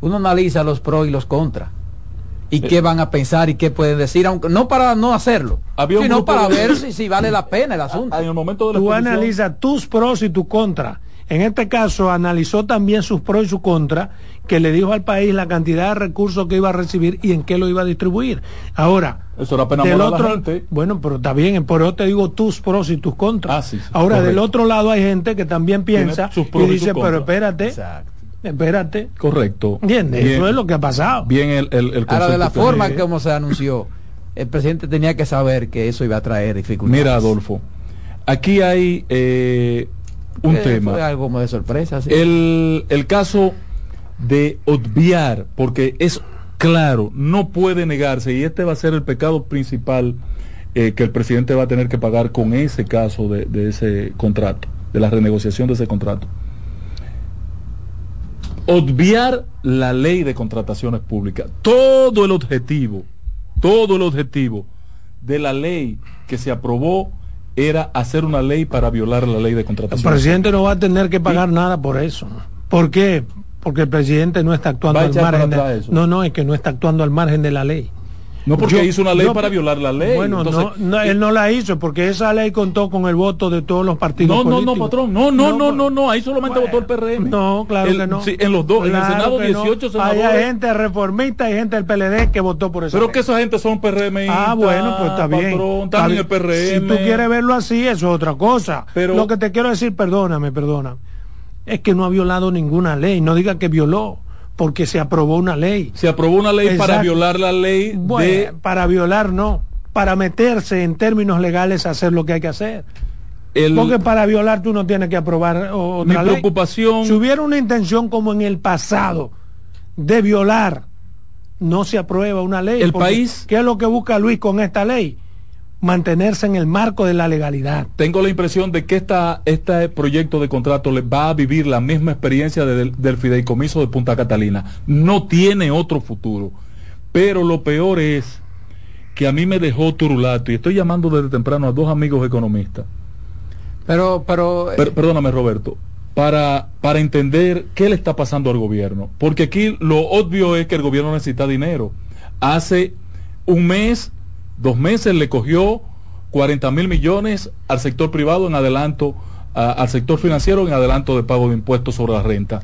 uno analiza los pros y los contras. Y qué van a pensar y qué pueden decir, aunque no para no hacerlo, Había sino para de- ver si, si vale la pena el asunto. En el momento de la tú exposición- analizas tus pros y tus contras. En este caso analizó también sus pros y sus contras, que le dijo al país la cantidad de recursos que iba a recibir y en qué lo iba a distribuir. Ahora, Eso era pena del moral a la otro, gente. bueno, pero está bien, por eso te digo tus pros y tus contras. Ah, sí, sí, Ahora, del otro lado hay gente que también piensa sus y pros y dice, pero contras". espérate, Exacto. Espérate. Correcto. ¿Entiendes? Bien- Eso es lo que ha pasado. Bien el, el, el Ahora, de la forma en como se anunció, el presidente tenía que saber que eso iba a traer dificultades. Mira, Adolfo, aquí hay eh, un Eh, tema. Fue algo como de sorpresa. sí. El, el caso de obviar, porque es claro, no puede negarse, y este va a ser el pecado principal eh, que el presidente va a tener que pagar con ese caso de, de ese contrato, de la renegociación de ese contrato. Obviar la ley de contrataciones públicas. Todo el objetivo, todo el objetivo de la ley que se aprobó era hacer una ley para violar la ley de El contrataciones presidente no va a tener que pagar nada por eso. ¿Por qué? Porque el presidente no está actuando al margen de, eso. No, no, es que no está actuando al margen de la ley. No porque Yo- hizo una ley para violar la ley. Bueno, Entonces, no, no, él no la hizo porque esa ley contó con el voto de todos los partidos no, no, no, políticos. patrón. No, no, no, no, no. Ahí solamente Bueno, votó el PRM. No, claro El- que no. sí, en los dos, en el Senado que no. 18 Ahí senadores. hay gente reformista y gente del PLD que votó por eso. Pero que esa gente son PRM. Ah, bueno, pues está bien. Patrón, bien. el PRM. Si tú quieres verlo así, eso es otra cosa. Pero- Lo que te quiero decir, perdóname, perdona, es que no ha violado ninguna ley. No diga que violó, porque se aprobó una ley. Se aprobó una ley para violar la ley Bueno, de para violar no, para meterse en términos legales a hacer lo que hay que hacer. el, Porque para violar tú no tienes que aprobar o- mi otra ley. preocupación. Si hubiera una intención como en el pasado de violar, no se aprueba una ley. El país- ¿Qué es lo que busca Luis con esta ley? Mantenerse en el marco de la legalidad. Tengo la impresión de que esta, este proyecto de contrato le va a vivir la misma experiencia de- del, del fideicomiso de Punta Catalina. No tiene otro futuro. Pero lo peor es que a mí me dejó turulato y estoy llamando desde temprano a dos amigos economistas. Pero, pero, Per- perdóname, Roberto, para, para entender qué le está pasando al gobierno. Porque aquí lo obvio es que el gobierno necesita dinero. Hace un mes, dos meses le cogió 40 mil millones al sector privado en adelanto, al sector financiero en adelanto de pago de impuestos sobre la renta.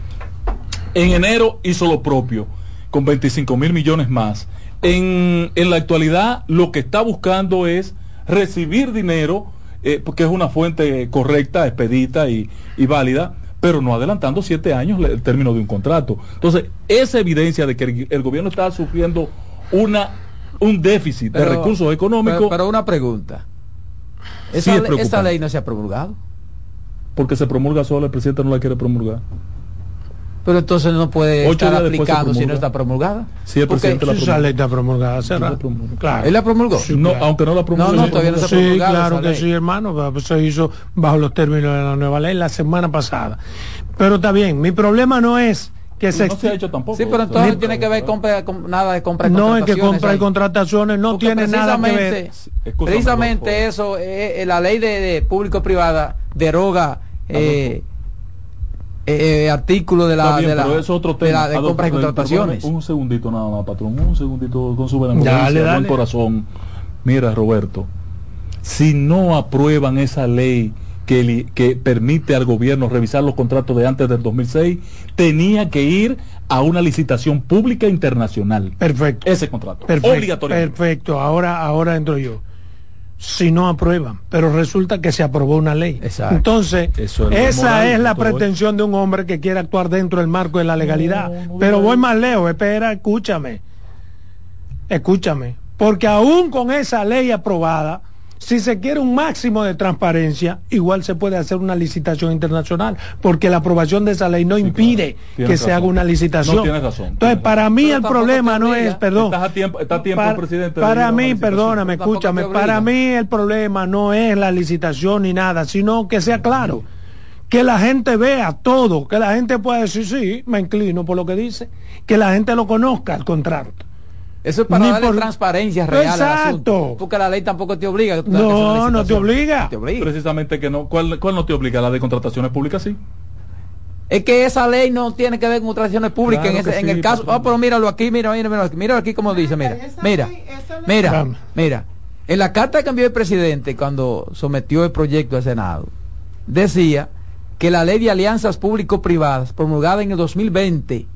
En enero hizo lo propio, con 25 mil millones más. En, en la actualidad lo que está buscando es recibir dinero, eh, porque es una fuente correcta, expedita y, y válida, pero no adelantando siete años el término de un contrato. Entonces, esa evidencia de que el gobierno está sufriendo una, un déficit de recursos económicos, pero, pero una pregunta. Sí Esa, es le- esa preocupante. ley no se ha promulgado. porque se promulga sola, el presidente no la quiere promulgar. Pero entonces no puede Ocho estar aplicando si no promulga. está promulgada. Sí, el Porque- presidente la Sí, esa promulga. ley está promulgada Sí, promulgó. Claro. ¿Él la promulgó? Sí, No, claro. aunque no la promulgue. No, no, todavía no se ha Sí, claro que ley. sí, hermano. pues, Se hizo bajo los términos de la nueva ley la semana pasada. Pero está bien, mi problema no es que se, no se ha hecho tampoco. Sí, pero entonces no tiene que ver compra, com- nada de compra y no es que compra y contrataciones, no Porque tiene nada que ver. precisamente- Escúchame, Precisamente Rodolfo. eso, eh, eh, la ley de, de público-privada deroga eh, eh, artículos de la, bien, de la, es otro de tema. la- de Adolfo, compras y contrataciones. Un segundito nada más, patrón. Un segundito con su benevolencia, Dale, buen corazón. Mira, Roberto, si no aprueban esa ley que, que permite al gobierno revisar los contratos de antes del 2006, tenía que ir a una licitación pública internacional. Perfecto. Ese contrato. Perfecto, Obligatoriamente. perfecto. Ahora, ahora entro yo. Si no aprueban, pero resulta que se aprobó una ley. Exacto. Entonces, Eso es lo esa moral es la pretensión de un hombre que quiere actuar dentro del marco de la legalidad. no pero voy más lejos, espera, escúchame. Escúchame. Porque aún con esa ley aprobada, si se quiere un máximo de transparencia, igual se puede hacer una licitación internacional, porque la aprobación de esa ley no impide claro. que se haga una licitación. No, tienes razón, Entonces, tienes para razón. mí Pero el problema no es, perdón, Estás a tiempo, está a tiempo para, el presidente. de para mí, licitación. perdóname, escúchame, para mí el problema no es la licitación ni nada, sino que sea claro, que la gente vea todo, que la gente pueda decir, sí, me inclino por lo que dice, que la gente lo conozca el contrato. Eso es para Ni darle por- transparencia real al Exacto. asunto. Porque la ley tampoco te obliga. No, no te obliga. Te obliga. Precisamente que no. ¿Cuál, ¿Cuál no te obliga? La de contrataciones públicas, sí. Es que esa ley no tiene que ver con contrataciones públicas. Claro en, ese- en el caso, ah, pero míralo aquí, mira, mira, mira, mira aquí como dice, mira, mira, mira, mira. En la carta que envió el presidente cuando sometió el proyecto al Senado, decía que la ley de alianzas público-privadas, promulgada en el 2020,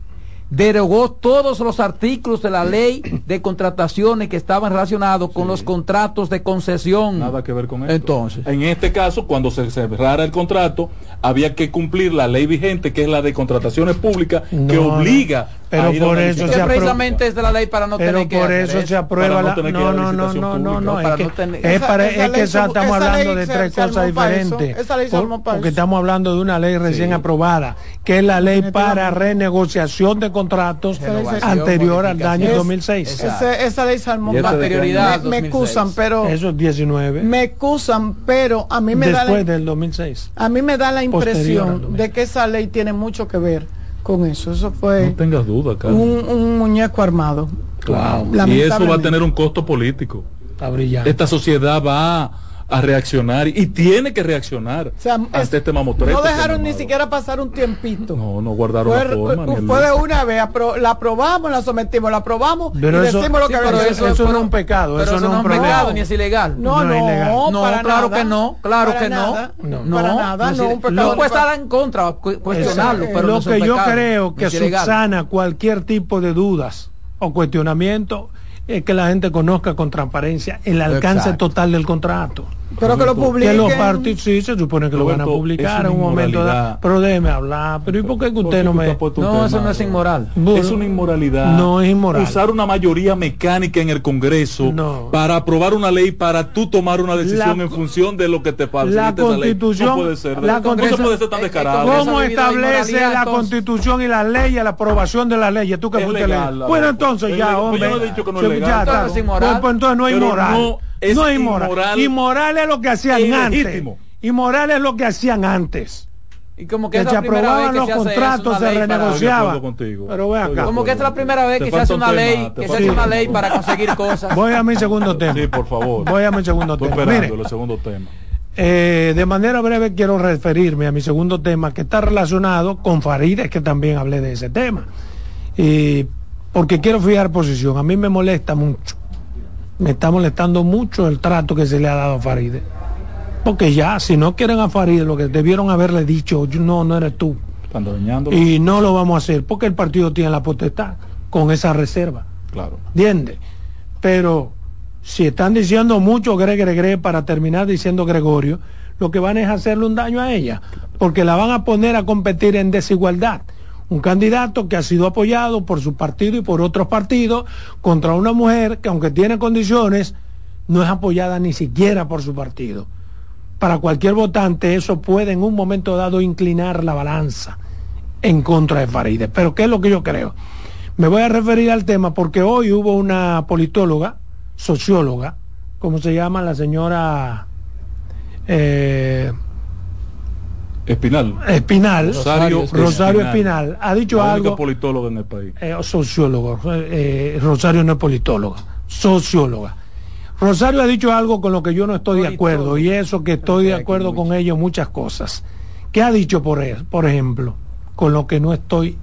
derogó todos los artículos de la ley de contrataciones que estaban relacionados con los contratos de concesión. Nada que ver con esto. Entonces. En este caso, cuando se cerrara el contrato, había que cumplir la ley vigente, que es la de contrataciones públicas, que obliga pero por eso que se precisamente es de la ley para no Pero tener que por hacer eso se aprueba no la... que No, no, no, no, no, no, es que, tener- es, Esa- para- esa es que esa- estamos esa hablando de se- tres cosas diferentes. Esa ley Por- porque eso. estamos hablando de una ley recién aprobada, que es la ley para renegociación de contratos anterior al año modificación. 2006. Exacto. Ese- esa ley se armó ¿Y esta para- de qué Anterioridad? Me, me 2006. excusan, pero Eso es 19. me excusan, pero a mí me da después la, del 2006. a mí me da la impresión 2006. de que esa ley tiene mucho que ver con eso. Eso fue No tengas duda, Carlos. un, un muñeco armado. Claro. Y eso va a tener un costo político. Está brillante. Esta sociedad va a reaccionar y tiene que reaccionar O sea, ante es- este mamotreto. no dejaron ni siquiera pasar un tiempito. No, no guardaron Fue, la forma. el- fue de una vez, apro- la aprobamos, la sometimos, la aprobamos Pero y eso- decimos lo Sí, que pero eso, hacer. eso no es un pecado, Pero eso no es un pecado ni es ilegal. No, No no, es ilegal. No, para claro nada. que no, claro Para que no. nada. No. Para nada, no, un pecado no puede estar en contra, cu- cuestionarlo, Eso, pero lo no que yo creo que subsana cualquier tipo de dudas o cuestionamiento es que la gente conozca con transparencia el alcance Exacto. total del contrato. Pero que lo Roberto, Que publiquen. los partidos sí se supone que lo van a publicar en un momento dado. Pero déjeme hablar. Pero ¿y por qué que usted no me.? No, tema, eso no es inmoral. Bueno, es una inmoralidad. No es inmoral. Usar una mayoría mecánica en el Congreso No. para aprobar una ley para tú tomar una decisión La en función de lo que te facilita la ley. Constitución- No puede ser. la ¿Cómo se Congreso- puede ser tan descarado? Congreso- ¿Cómo establece la entonces. constitución y las leyes, la aprobación de las leyes? ¿Tú qué Es fuiste legal, ley? la Bueno, ley. entonces Es ya, legal. Pues hombre. yo no he dicho que no es Sí, legal. ya está. Entonces es inmoral. Pues, pues entonces no es inmoral. no Es no es inmoral. inmoral Inmoral es lo que hacían e antes. Inmoral es lo que hacían antes. Y como que Que se aprobaban vez los se contratos, se ley para- Estoy de renegociaba. acuerdo contigo. Pero ve acá. Como que esta es la primera vez que se hace un una tema, ley, que se hace un una ley para conseguir cosas. Voy a mi segundo tema. Sí, por favor. Voy a mi segundo Estoy tema. esperando Mire, el segundo tema. Eh, de manera breve quiero referirme a mi segundo tema que está relacionado con Farideh, que también hablé de ese tema. Y porque quiero fijar posición. A mí me molesta mucho. Me está molestando mucho el trato que se le ha dado a Farideh. Porque ya, si no quieren a Farideh, lo que debieron haberle dicho, "Yo- no, no eres tú. Y no lo vamos a hacer, porque el partido tiene la potestad con esa reserva. Claro. ¿Entiendes? Pero si están diciendo mucho gre, gre, gre para terminar diciendo Gregorio, lo que van es hacerle un daño a ella, porque la van a poner a competir en desigualdad. Un candidato que ha sido apoyado por su partido y por otros partidos contra una mujer que aunque tiene condiciones, no es apoyada ni siquiera por su partido. Para cualquier votante eso puede en un momento dado inclinar la balanza en contra de Farideh. Pero ¿qué es lo que yo creo? Me voy a referir al tema porque hoy hubo una politóloga, socióloga, ¿cómo se llama la señora eh, Espinal. Espinal? Rosario, Rosario Espinal. Ha dicho la algo, politóloga en el país. eh, sociólogo, eh, Rosario no es politóloga, socióloga. Rosario ha dicho algo con lo que yo no estoy de acuerdo y eso que estoy de acuerdo con ello en muchas cosas. ¿Qué ha dicho por, e- por ejemplo? Con lo que no estoy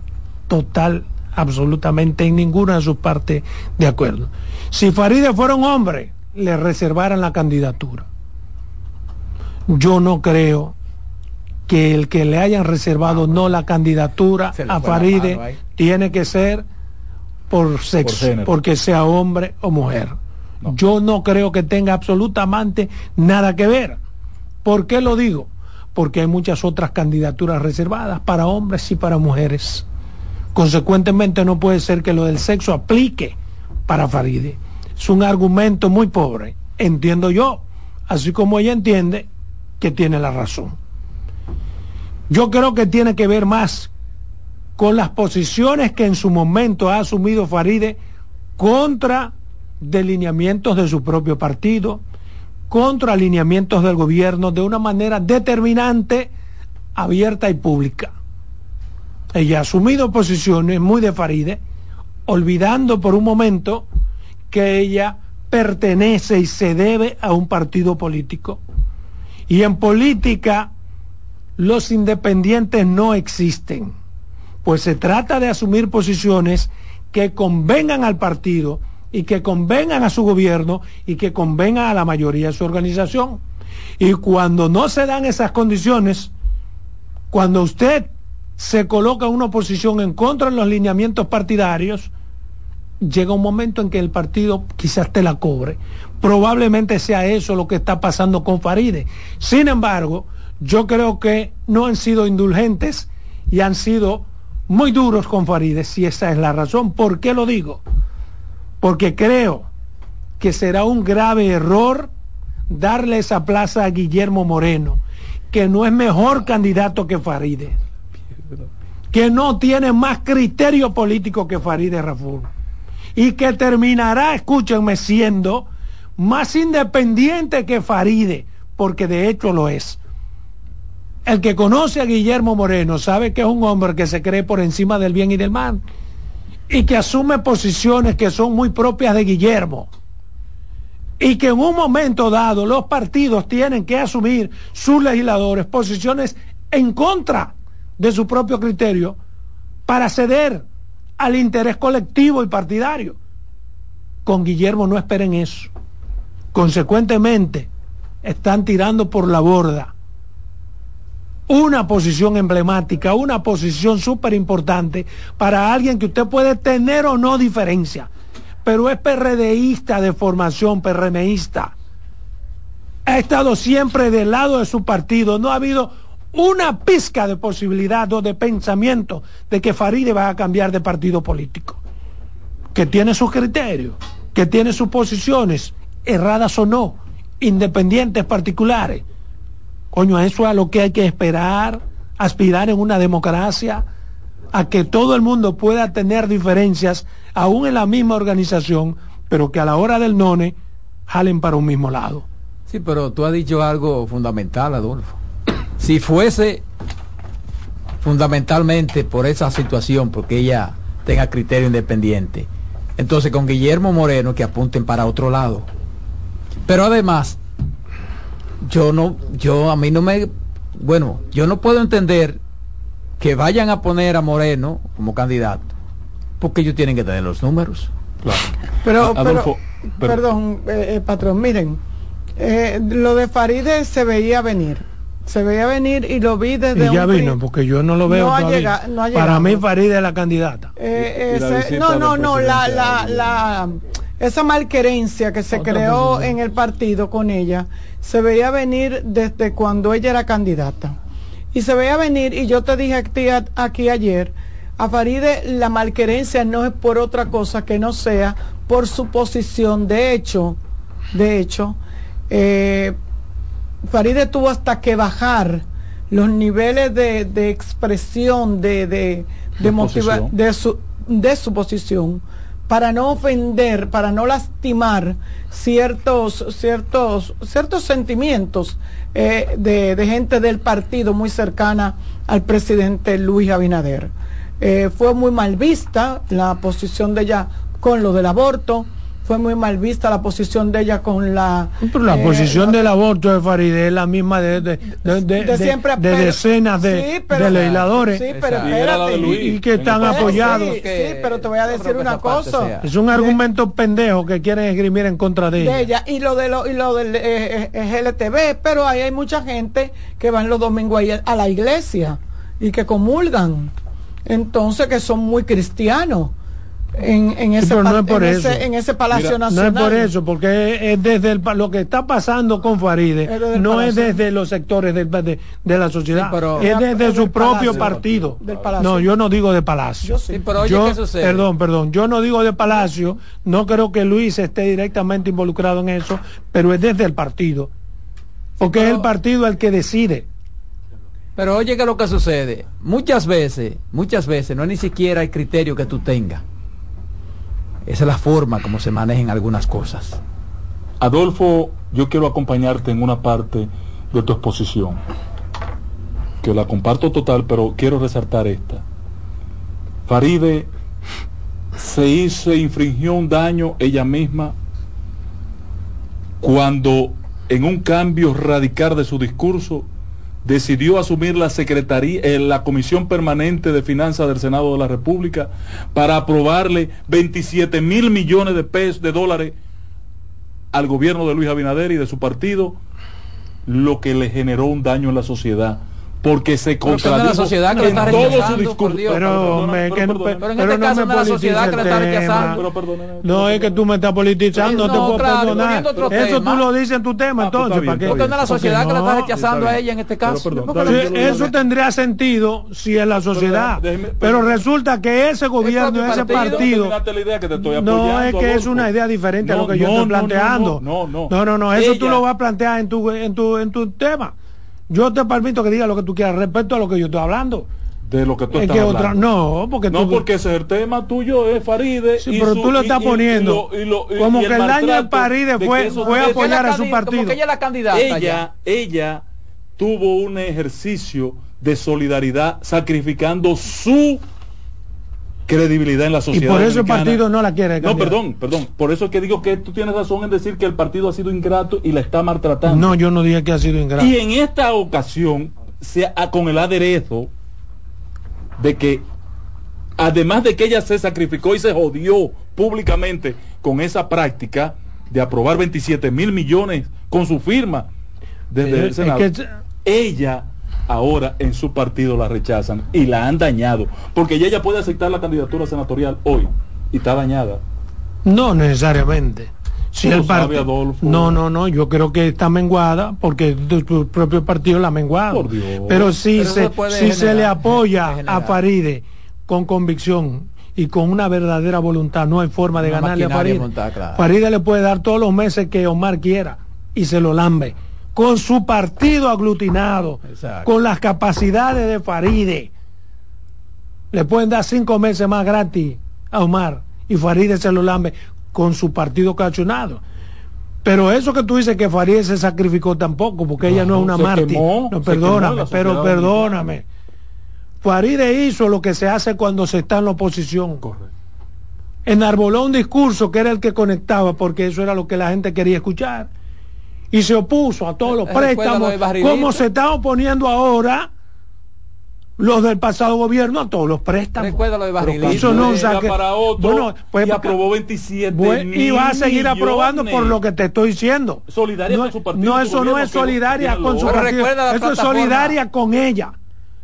total, absolutamente en ninguna de sus partes de acuerdo. Si Faride fuera un hombre, le reservaran la candidatura. Yo no creo que el que le hayan reservado no la candidatura a Faride mano tiene que ser por sexo, porque sea hombre o mujer. Yo no creo que tenga absolutamente nada que ver. ¿Por qué lo digo? Porque hay muchas otras candidaturas reservadas para hombres y para mujeres. Consecuentemente no puede ser que lo del sexo aplique para Faride. Es un argumento muy pobre, entiendo yo, así como ella entiende que tiene la razón. Yo creo que tiene que ver más con las posiciones que en su momento ha asumido Faride contra delineamientos de su propio partido, contra alineamientos del gobierno de una manera determinante, abierta y pública. Ella ha asumido posiciones muy de Faride, olvidando por un momento que ella pertenece y se debe a un partido político. Y en política los independientes no existen, pues se trata de asumir posiciones que convengan al partido y que convengan a su gobierno y que convengan a la mayoría de su organización. Y cuando no se dan esas condiciones, cuando usted se coloca una posición en contra de los lineamientos partidarios, llega un momento en que el partido quizás te la cobre. Probablemente sea eso lo que está pasando con Faride. Sin embargo, yo creo que no han sido indulgentes y han sido muy duros con Faride, si esa es la razón. ¿Por qué lo digo? Porque creo que será un grave error darle esa plaza a Guillermo Moreno, que no es mejor candidato que Faride, que no tiene más criterio político que Faride Raful y que terminará, escúchenme, siendo más independiente que Faride, porque de hecho lo es. El que conoce a Guillermo Moreno sabe que es un hombre que se cree por encima del bien y del mal y que asume posiciones que son muy propias de Guillermo y que en un momento dado los partidos tienen que asumir sus legisladores posiciones en contra de su propio criterio para ceder al interés colectivo y partidario. Con Guillermo no esperen eso. Consecuentemente, están tirando por la borda una posición emblemática, una posición súper importante para alguien que usted puede tener o no diferencia, pero es PRDista de formación, PRMista. Ha estado siempre del lado de su partido, no ha habido una pizca de posibilidad o de pensamiento de que Faride va a cambiar de partido político, que tiene sus criterios, que tiene sus posiciones, erradas o no, independientes particulares. Coño, eso es a lo que hay que esperar, aspirar en una democracia, a que todo el mundo pueda tener diferencias, aún en la misma organización, pero que a la hora del none jalen para un mismo lado. Sí, pero tú has dicho algo fundamental, Adolfo. Si fuese fundamentalmente por esa situación, porque ella tenga criterio independiente, entonces con Guillermo Moreno que apunten para otro lado. Pero además, yo no, yo a mí no me, bueno, yo no puedo entender que vayan a poner a Moreno como candidato, porque ellos tienen que tener los números. Pero, pero, perdón, eh, eh, patrón, miren, eh, lo de Faride se veía venir. Se veía venir y lo vi desde y ya vino, porque yo no lo veo no ha todavía. llegado, no ha Para mí Faride es la candidata. Eh, la no, no, no, la, la, la, esa malquerencia que se creó en el partido con ella, se veía venir desde cuando ella era candidata. Y se veía venir, y yo te dije aquí ayer, a Faride la malquerencia no es por otra cosa que no sea por su posición. De hecho, de hecho, eh, Faride tuvo hasta que bajar los niveles de, de expresión, de, de, de, motiva- de su, de su posición, para no ofender, para no lastimar ciertos, ciertos, ciertos sentimientos eh, de, gente del partido muy cercana al presidente Luis Abinader. Eh, fue muy mal vista la posición de ella con lo del aborto, fue muy mal vista la posición de ella con la... Pero la eh, posición la- del aborto de Faride es la misma de, de, de, de- de siempre, pero- decenas de, sí, pero- de legisladores Sí, pero espérate. Y, y que están apoyados. Sí, sí, pero te voy a decir una cosa. Es un argumento pendejo que quieren esgrimir en contra de de ella. ella y lo de lo y lo del eh, eh, GLTV, pero ahí hay mucha gente que van los domingos ahí a la iglesia y que comulgan. Entonces que son muy cristianos en, en ese no es por en eso. ese en ese Palacio Mira, No Nacional. es por eso, porque es desde el, lo que está pasando con Faride, no es desde los sectores del- de, de la sociedad, Sí, pero- es desde Es su propio palacio. partido. Del palacio. No, yo no digo de Palacio. Yo sí. Sí, pero oye, Yo- ¿qué sucede? Perdón, perdón, yo no digo de Palacio, no creo que Luis esté directamente involucrado en eso, pero es desde el partido. Porque es pero- el partido el que decide. Pero oye que lo que sucede, muchas veces, muchas veces no es ni siquiera el criterio que tú tengas. Esa es la forma como se manejan algunas cosas. Adolfo, yo quiero acompañarte en una parte de tu exposición, que la comparto total, pero quiero resaltar esta. Faride se hizo, infringió un daño ella misma cuando en un cambio radical de su discurso decidió asumir la secretaría, eh, la comisión permanente de finanzas del Senado de la República para aprobarle 27 mil millones de pesos de dólares al gobierno de Luis Abinader y de su partido, lo que le generó un daño en la sociedad. Porque se la contradijo sociedad que le en está todo su discurso. Dios. Pero, Perdona, me- pero que- perdona. Pero en pero este caso no es la sociedad que le está rechazando. No, es que tú me estás politizando, no, No, te puedo claro, perdonar. Eso tema. tú lo dices en tu tema, Ah, pues entonces, bien, ¿para qué? Porque no es la sociedad que le está rechazando está a ella en este Pero caso. eso tendría sentido si es la sociedad, déjeme- pero pero- resulta que ese gobierno, ese partido- la no es que es una idea diferente a lo que yo estoy planteando. No, no, no, no, no, eso tú lo vas a plantear en tu, en tu, en tu tema. Yo te permito que diga lo que tú quieras respecto a lo que yo estoy hablando. de lo que tú Es estás que hablando. otra, no, porque No, tú, porque ese es el tema tuyo, es Faride. Sí, y pero su- tú lo estás y- poniendo lo- y lo- y- como y que el daño de Faride de fue- fue apoyar a su partido. Como que ella es la candidata ella, ya. ella tuvo un ejercicio de solidaridad sacrificando su credibilidad en la y sociedad. por eso el partido no la quiere. No, perdón, perdón. Por eso es que digo que tú tienes razón en decir que el partido ha sido ingrato y la está maltratando. No, yo no dije que ha sido ingrato. Y en esta ocasión, se, a- con el aderezo de que, además de que ella se sacrificó y se jodió públicamente con esa práctica de aprobar 27 mil millones con su firma desde Es- el es Senado, que- ella ahora en su partido la rechazan y la han dañado, porque ya ella puede aceptar la candidatura senatorial hoy y está dañada. No necesariamente. Si el partido, no, no, no, yo creo que está menguada porque tu, tu propio partido la ha menguado. Por Dios. Pero si Pero se, si se le apoya a Faride con convicción y con una verdadera voluntad, no hay forma de Una ganarle a Faride. montada, claro. Faride le puede dar todos los meses que Omar quiera y se lo lambe. Con su partido aglutinado, Exacto. con las capacidades de Faride. Le pueden dar cinco meses más gratis a Omar y Faride se lo lambe con su partido cachonado. Pero eso que tú dices que Farideh se sacrificó tampoco, porque ella no es una mártir. quemó, no, perdóname, quemó pero perdóname. Farideh hizo lo que se hace cuando se está en la oposición. Correcto. Enarboló un discurso que era el que conectaba, porque eso era lo que la gente quería escuchar. Y se opuso a todos los préstamos, como se están oponiendo ahora los del pasado gobierno a todos los préstamos. Recuerda lo de Barrilito. Eso no, o sea Era que- para otro bueno, pues, y aprobó 27 Bueno, y va a seguir millones. aprobando por lo que te estoy diciendo. Solidaria no, con su partido, No, eso no es solidaria con su partido. recuerda la Eso es solidaria con ella.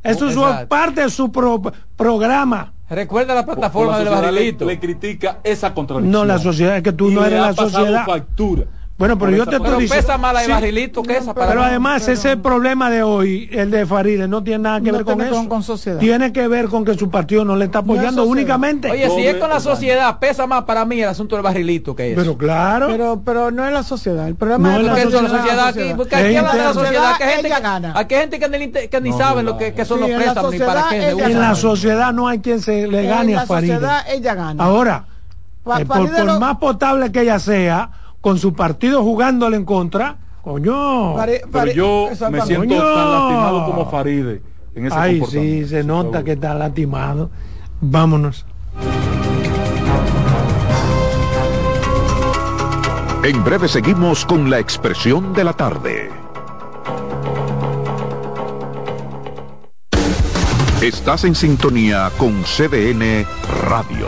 Eso es Exacto. parte de su pro- programa. Recuerda la plataforma del le, barrilito. le critica esa contradicción. No, la sociedad, es que tú Y no le eres ha la pasado sociedad. factura. Bueno, pero yo te estoy Pero diciendo. pesa más la de Sí, barrilito que esa para Pero además ese problema de hoy, el de Faride, no tiene nada que No ver con tiene eso. con- con sociedad. Tiene que ver con que su partido no le está apoyando únicamente. Oye, si es con la sociedad, pesa más para mí el asunto del barrilito que eso. pero claro. Pero, pero no es la sociedad. El problema No es es la la sociedad. la sociedad aquí, porque aquí habla de la sociedad, que hay gente, gana. aquí hay gente que ni, que ni No, saben no, lo que, que son Sí, los en la préstamos ni para qué en la sociedad no hay quien se le gane en a la Faride. sociedad ella gana. Ahora, eh, por, más potable que ella sea, con su partido jugándole en contra, coño. Pero yo me siento Coño. tan lastimado como Faride en ese Ay, sí, se nota seguro. que está lastimado. Vámonos. En breve seguimos con la expresión de la tarde. Estás en sintonía con CDN Radio.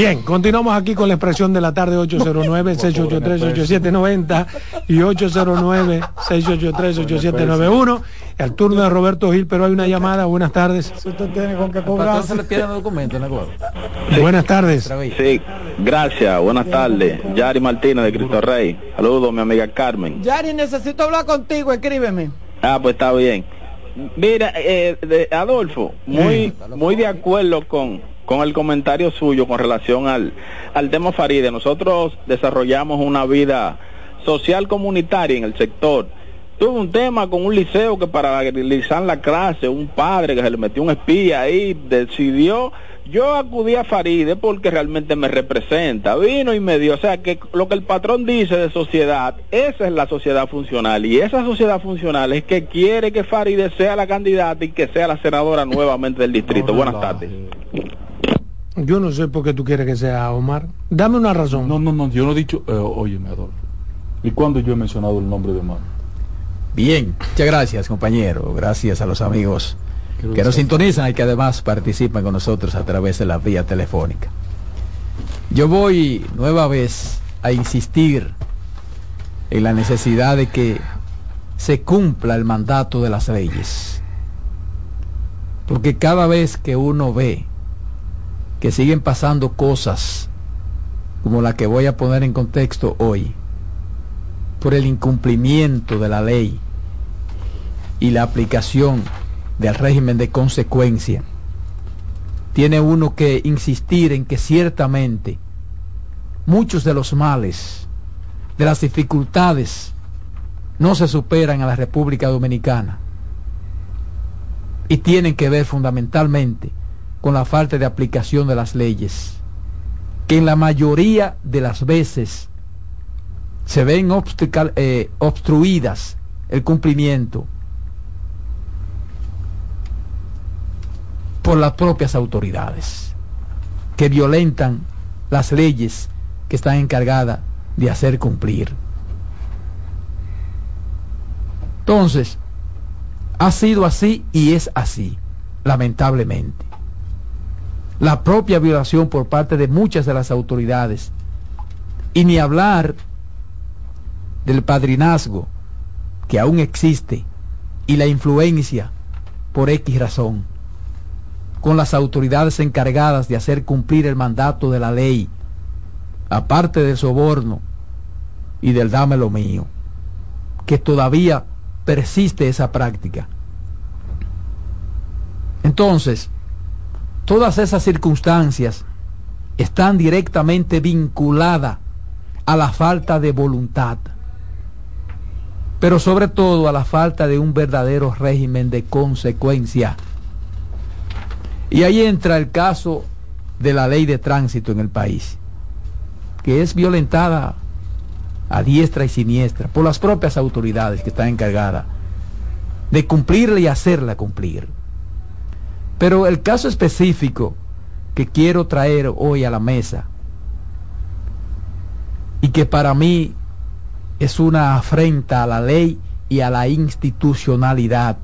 Bien, continuamos aquí con la expresión de la tarde 809-683-8790 y 809-683-8791. El turno de Roberto Gil, pero hay una llamada. Buenas tardes. Si usted tiene con qué Al patrón cobrar. se le pierden los documentos en el acuerdo. Buenas tardes. Sí, gracias, buenas tardes. Yari Martínez de Cristo Rey. Saludos, mi amiga Carmen. Yari, necesito hablar contigo, escríbeme. Ah, pues está bien. Mira, eh, de- Adolfo, muy, muy de acuerdo con, con el comentario suyo con relación al, al tema Faride. Nosotros desarrollamos una vida social comunitaria en el sector tuve un tema con un liceo que para realizar la clase, un padre que se le metió un espía ahí, decidió yo acudí a Faride porque realmente me representa. Vino y me dio. O sea, que lo que el patrón dice de sociedad, esa es la sociedad funcional. Y esa sociedad funcional es que quiere que Faride sea la candidata y que sea la senadora nuevamente del distrito. Buenas tardes. Yo no sé por qué tú quieres que sea Omar. Dame una razón. No, no, no. Yo no he dicho. Eh, óyeme, Adolfo. ¿Y cuándo yo he mencionado el nombre de Omar? Bien, muchas gracias, compañero. Gracias a los amigos que nos sintonizan y que además participan con nosotros a través de la vía telefónica. Yo voy nueva vez a insistir en la necesidad de que se cumpla el mandato de las leyes. Porque cada vez que uno ve que siguen pasando cosas como la que voy a poner en contexto hoy, por el incumplimiento de la ley y la aplicación del régimen de consecuencia, tiene uno que insistir en que ciertamente muchos de los males, de las dificultades, no se superan a la República Dominicana y tienen que ver fundamentalmente con la falta de aplicación de las leyes, que en la mayoría de las veces se ven eh, obstruidas el cumplimiento por las propias autoridades, que violentan las leyes que están encargadas de hacer cumplir. Entonces, ha sido así y es así, lamentablemente. La propia violación por parte de muchas de las autoridades, y ni hablar del padrinazgo que aún existe, y la influencia por X razón con las autoridades encargadas de hacer cumplir el mandato de la ley, aparte del soborno y del dame lo mío, que todavía persiste esa práctica. Entonces, todas esas circunstancias están directamente vinculadas a la falta de voluntad, pero sobre todo a la falta de un verdadero régimen de consecuencia y ahí entra el caso de la ley de tránsito en el país, que es violentada a diestra y siniestra por las propias autoridades que están encargadas de cumplirla y hacerla cumplir. Pero el caso específico que quiero traer hoy a la mesa y que para mí es una afrenta a la ley y a la institucionalidad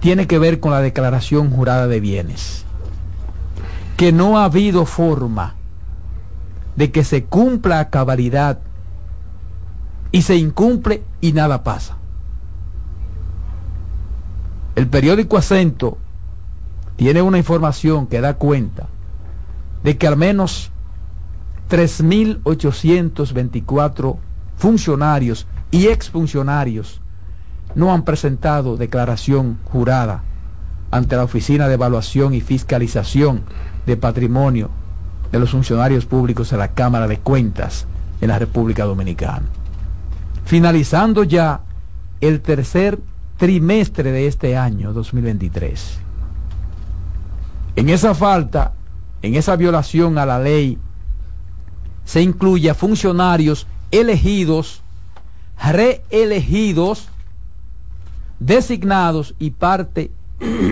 tiene que ver con la declaración jurada de bienes. Que no ha habido forma de que se cumpla a cabalidad y se incumple y nada pasa. El periódico Acento tiene una información que da cuenta de que al menos 3.824 funcionarios y exfuncionarios no han presentado declaración jurada ante la Oficina de Evaluación y Fiscalización de Patrimonio de los funcionarios públicos de la Cámara de Cuentas en la República Dominicana. Finalizando ya el tercer trimestre de este año 2023. En esa falta, en esa violación a la ley, se incluye a funcionarios elegidos, reelegidos designados y parte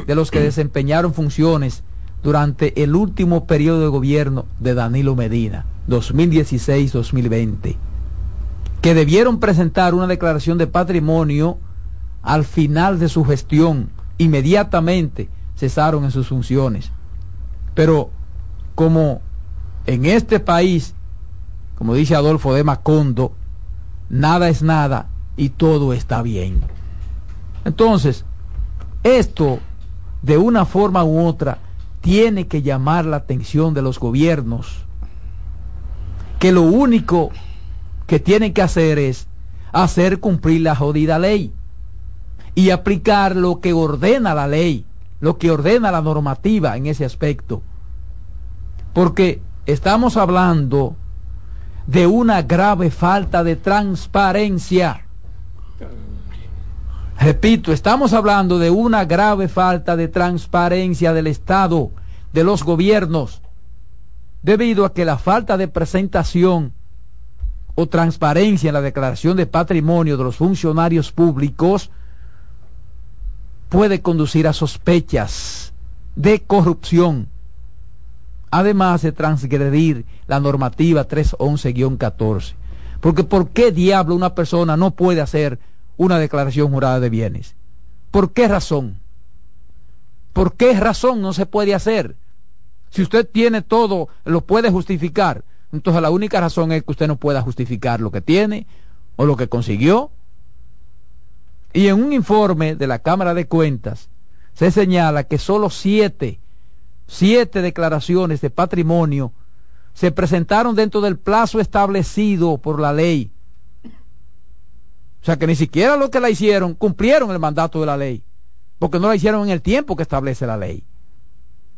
de los que desempeñaron funciones durante el último periodo de gobierno de Danilo Medina, 2016-2020, que debieron presentar una declaración de patrimonio al final de su gestión, inmediatamente cesaron en sus funciones. Pero como en este país, como dice Adolfo de Macondo, nada es nada y todo está bien. Entonces, esto, de una forma u otra, tiene que llamar la atención de los gobiernos, que lo único que tienen que hacer es hacer cumplir la jodida ley y aplicar lo que ordena la ley, lo que ordena la normativa en ese aspecto. Porque estamos hablando de una grave falta de transparencia Repito, estamos hablando de una grave falta de transparencia del Estado, de los gobiernos, debido a que la falta de presentación o transparencia en la declaración de patrimonio de los funcionarios públicos puede conducir a sospechas de corrupción, además de transgredir la normativa 311-14. Porque ¿por qué diablo una persona no puede hacer una declaración jurada de bienes? ¿Por qué razón? ¿Por qué razón no se puede hacer? Si usted tiene todo, lo puede justificar. Entonces la única razón es que usted no pueda justificar lo que tiene o lo que consiguió. Y en un informe de la Cámara de Cuentas se señala que solo siete, siete declaraciones de patrimonio se presentaron dentro del plazo establecido por la ley. O sea que ni siquiera lo que la hicieron cumplieron el mandato de la ley, porque no la hicieron en el tiempo que establece la ley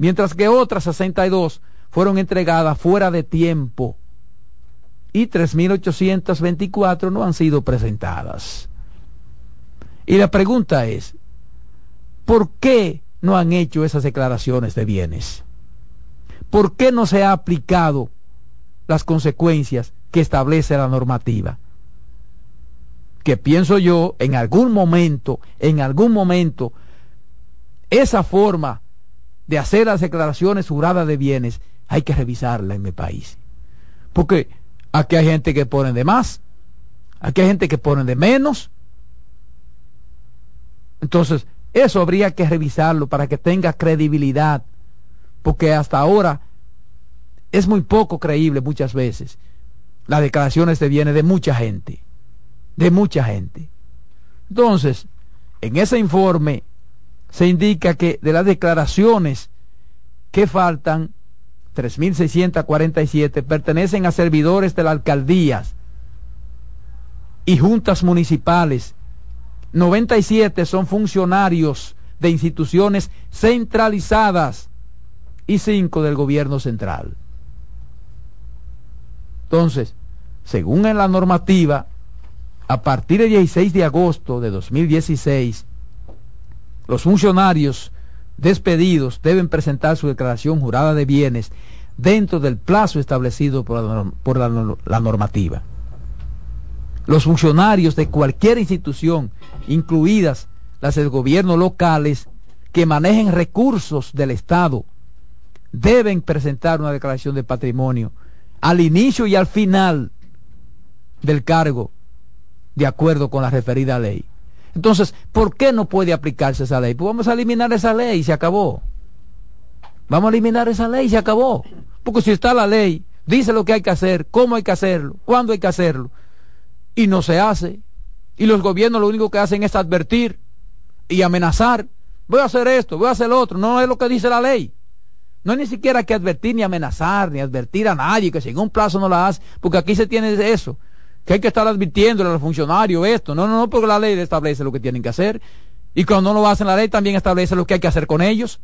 mientras que otras 62 fueron entregadas fuera de tiempo y 3.824 no han sido presentadas. Y la pregunta es, ¿por qué no han hecho esas declaraciones de bienes? ¿Por qué no se ha aplicado las consecuencias que establece la normativa? Que pienso yo, en algún momento, en algún momento, esa forma de hacer las declaraciones juradas de bienes, hay que revisarla en mi país. Porque aquí hay gente que pone de más, aquí hay gente que pone de menos. Entonces, eso habría que revisarlo para que tenga credibilidad, porque hasta ahora es muy poco creíble muchas veces las declaraciones de bienes de mucha gente, de mucha gente. Entonces, en ese informe se indica que de las declaraciones que faltan, 3.647 pertenecen a servidores de las alcaldías y juntas municipales. 97 son funcionarios de instituciones centralizadas y 5 del gobierno central. Entonces, según en la normativa, a partir del 16 de agosto de 2016, los funcionarios despedidos deben presentar su declaración jurada de bienes dentro del plazo establecido por, la, normativa. Los funcionarios de cualquier institución, incluidas las del gobierno locales, que manejen recursos del Estado, deben presentar una declaración de patrimonio al inicio y al final del cargo, de acuerdo con la referida ley. Entonces, ¿por qué no puede aplicarse esa ley? Pues vamos a eliminar esa ley y se acabó. Vamos a eliminar esa ley y se acabó. Porque si está la ley, dice lo que hay que hacer, cómo hay que hacerlo, cuándo hay que hacerlo, y no se hace. Y los gobiernos lo único que hacen es advertir y amenazar. Voy a hacer esto, voy a hacer lo otro. No es lo que dice la ley. No hay ni siquiera que advertir ni amenazar, ni advertir a nadie que si en un plazo no la hace, porque aquí se tiene eso que hay que estar advirtiéndole a los funcionarios esto. No, no, no, porque la ley establece lo que tienen que hacer. Y cuando no lo hacen la ley, también establece lo que hay que hacer con ellos.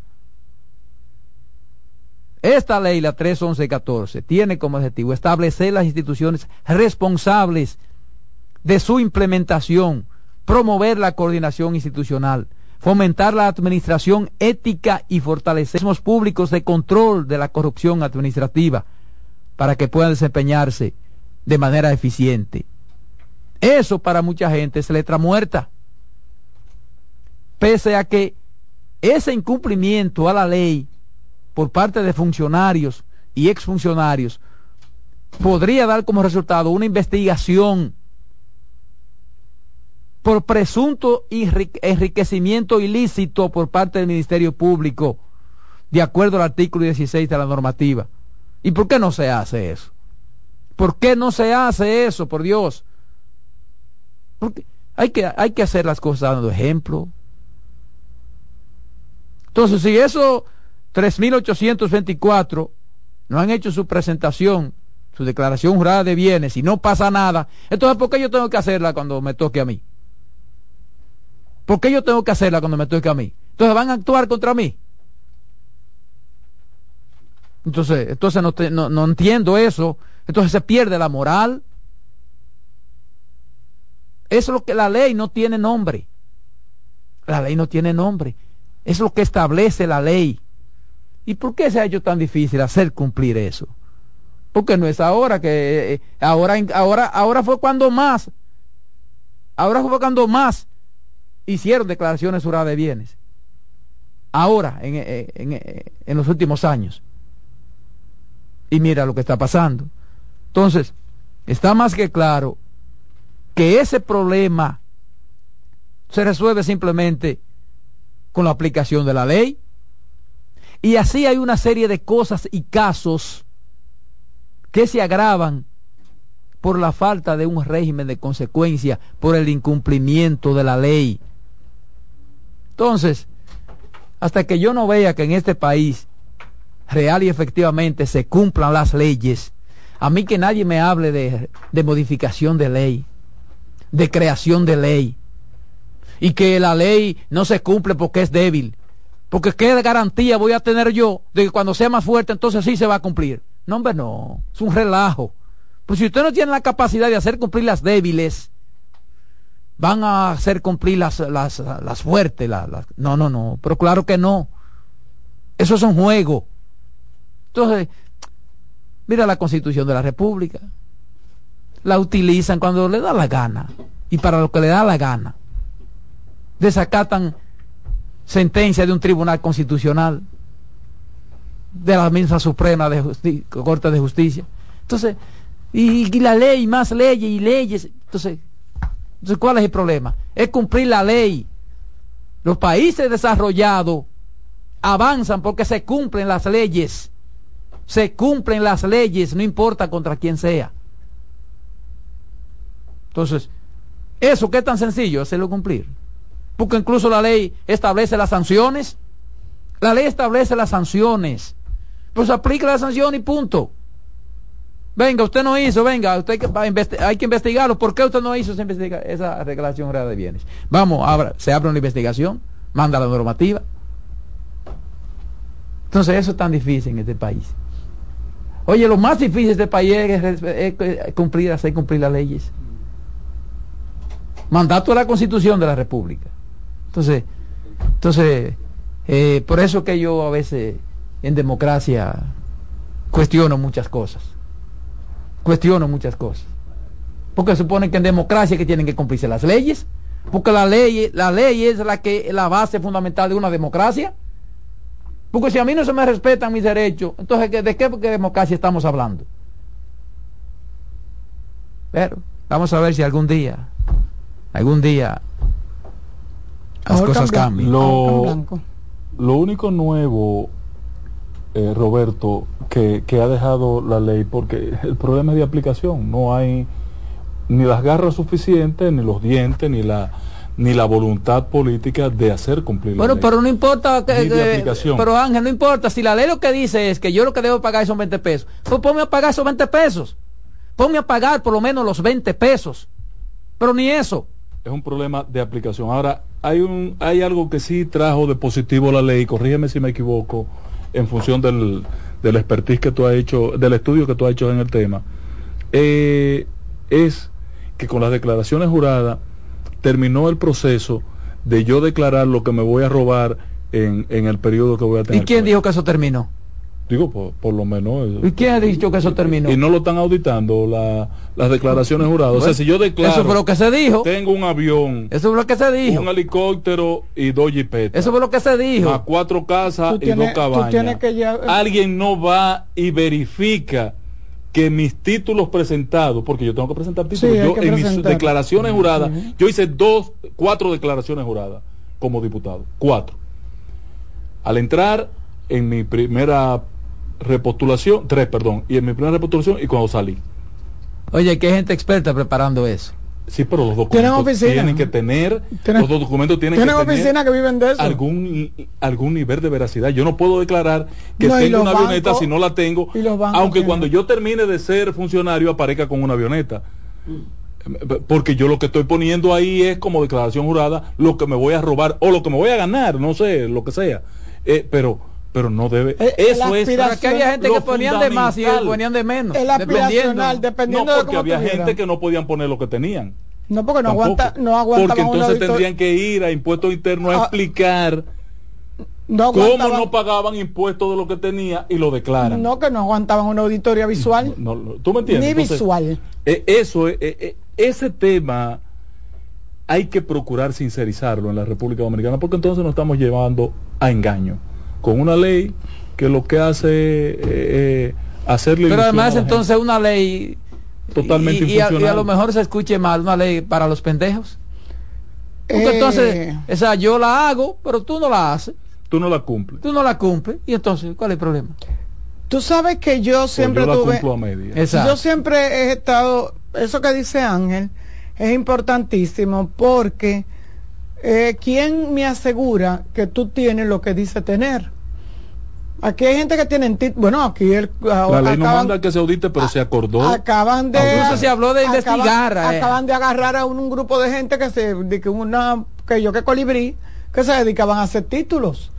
Esta ley, la 31114, tiene como objetivo establecer las instituciones responsables de su implementación, promover la coordinación institucional, fomentar la administración ética y fortalecer los públicos de control de la corrupción administrativa para que puedan desempeñarse de manera eficiente. Eso para mucha gente es letra muerta. Pese a que ese incumplimiento a la ley por parte de funcionarios y exfuncionarios podría dar como resultado una investigación por presunto enriquecimiento ilícito por parte del Ministerio Público, de acuerdo al artículo 16 de la normativa. ¿Y por qué no se hace eso? ¿Por qué no se hace eso, por Dios? Porque hay que, hay que hacer las cosas dando ejemplo. Entonces, si esos 3.824 no han hecho su presentación, su declaración jurada de bienes y no pasa nada, entonces ¿por qué yo tengo que hacerla cuando me toque a mí? ¿Por qué yo tengo que hacerla cuando me toque a mí? Entonces van a actuar contra mí. Entonces, entonces no, no entiendo eso. Entonces se pierde la moral. Es lo que la ley no tiene nombre. La ley no tiene nombre. Es lo que establece la ley. ¿Y por qué se ha hecho tan difícil hacer cumplir eso? Porque no es ahora que eh, ahora ahora ahora fue cuando más ahora fue cuando más hicieron declaraciones juradas de bienes. Ahora en, eh, en, eh, en los últimos años. Y mira lo que está pasando. Entonces, está más que claro que ese problema se resuelve simplemente con la aplicación de la ley. Y así hay una serie de cosas y casos que se agravan por la falta de un régimen de consecuencia, por el incumplimiento de la ley. Entonces, hasta que yo no vea que en este país real y efectivamente se cumplan las leyes, a mí que nadie me hable de, de modificación de ley, de creación de ley, y que la ley no se cumple porque es débil. Porque qué garantía voy a tener yo de que cuando sea más fuerte entonces sí se va a cumplir. No, hombre, no. Es un relajo. Pues si usted no tiene la capacidad de hacer cumplir las débiles, van a hacer cumplir las, las, las fuertes. Las, las... No, no, no. Pero claro que no. Eso es un juego. Entonces, mira la constitución de la República. La utilizan cuando le da la gana y para lo que le da la gana desacatan sentencia de un tribunal constitucional, de la misma Suprema de Corte de Justicia. Entonces, y, y, la ley, más leyes y leyes. Entonces, entonces, ¿cuál es el problema? Es cumplir la ley. Los países desarrollados avanzan porque se cumplen las leyes. Se cumplen las leyes, no importa contra quién sea. Entonces, eso que es tan sencillo, hacerlo cumplir porque incluso la ley establece las sanciones. La ley establece las sanciones. Pues aplica la sanción y punto. Venga, usted no hizo, venga, usted hay que investigarlo. ¿Por qué usted no hizo esa, esa declaración de bienes? Vamos, abra, se abre una investigación, manda la normativa. Entonces eso es tan difícil en este país. Oye, lo más difícil de este país es, es cumplir, hacer cumplir las leyes. Mandato de la Constitución de la República. Entonces, entonces eh, por eso que yo a veces en democracia cuestiono muchas cosas. Cuestiono muchas cosas. Porque supone que en democracia que tienen que cumplirse las leyes. Porque la ley, la ley es la que la base fundamental de una democracia. Porque si a mí no se me respetan mis derechos, entonces ¿de qué democracia estamos hablando? Pero vamos a ver si algún día, algún día las cosas cambian. Lo, lo único nuevo, eh, Roberto, que, que, ha dejado la ley, porque el problema es de aplicación, no hay ni las garras suficientes, ni los dientes, ni la ni la voluntad política de hacer cumplir la bueno, pero no importa que, pero Ángel, no importa, si la ley lo que dice es que yo lo que debo pagar son 20 pesos, pues ponme a pagar esos 20 pesos. Ponme a pagar por lo menos los 20 pesos. Pero ni eso. Es un problema de aplicación. Ahora, hay, un, hay algo que sí trajo de positivo la ley, corrígeme si me equivoco, en función del, del expertise que tú has hecho, del estudio que tú has hecho en el tema, eh, es que con las declaraciones juradas terminó el proceso de yo declarar lo que me voy a robar en, en el periodo que voy a tener. ¿Y quién dijo que eso terminó? Digo, por, lo menos. ¿Y quién ha dicho que eso terminó? Y no lo están auditando las declaraciones juradas. o sea, si yo declaro. Eso fue lo que se dijo. Tengo un avión. Eso fue lo que se dijo. Un helicóptero y dos jipetas. Eso fue lo que se dijo. A cuatro casas y dos cabañas. Alguien no va y verifica que mis títulos presentados, porque yo tengo que presentar títulos, yo en mis declaraciones juradas, yo hice dos, cuatro declaraciones juradas como diputado. Cuatro. Al entrar en mi primera repostulación, tres, perdón, y en mi primera repostulación y cuando salí. Oye, que hay gente experta preparando eso. Sí, pero los documentos tienen que tener, los documentos tienen que tener que viven de eso? Algún, algún nivel de veracidad. Yo no puedo declarar que tengo una avioneta si no la tengo, aunque cuando yo termine de ser funcionario aparezca con una avioneta. Porque yo lo que estoy poniendo ahí es como declaración jurada lo que me voy a robar o lo que me voy a ganar, no sé, lo que sea. Eh, pero pero no debe. Eh, eso es. Que había gente que ponían de más y ponían de menos. El dependiendo. dependiendo no, porque había gente que no podían poner lo que tenían. No, porque no Tampoco. aguanta, no aguanta Porque entonces tendrían que ir a impuestos internos a Ah, explicar no cómo no pagaban impuestos de lo que tenía y lo declaran. No, que no aguantaban una auditoría visual. No, no, ¿Tú me entiendes? Ni Entonces, visual. eh, eso, eh, eh, ese tema hay que procurar sincerizarlo en la República Dominicana porque entonces nos estamos llevando a engaño con una ley que lo que hace eh, eh, hacerle Pero además entonces una ley Totalmente y, y a, y a infuncional. lo mejor se escuche mal una ley para los pendejos. Porque Eh, entonces, esa yo la hago, pero tú no la haces, tú no la cumples. tú no la cumples, y entonces, ¿cuál es el problema? Tú sabes que yo Pues siempre yo la tuve... cumplo a media. Exacto. Yo siempre he estado, eso que dice Ángel, es importantísimo porque eh, ¿quién me asegura que tú tienes lo que dice tener? Aquí hay gente que tiene título, bueno, aquí el, La ley no acaban- manda que se audite, pero se acordó. acaban de Incluso se habló de acaban- investigar, eh. acaban de agarrar a un, un grupo de gente que se de que una que yo que colibrí que se dedicaban a hacer títulos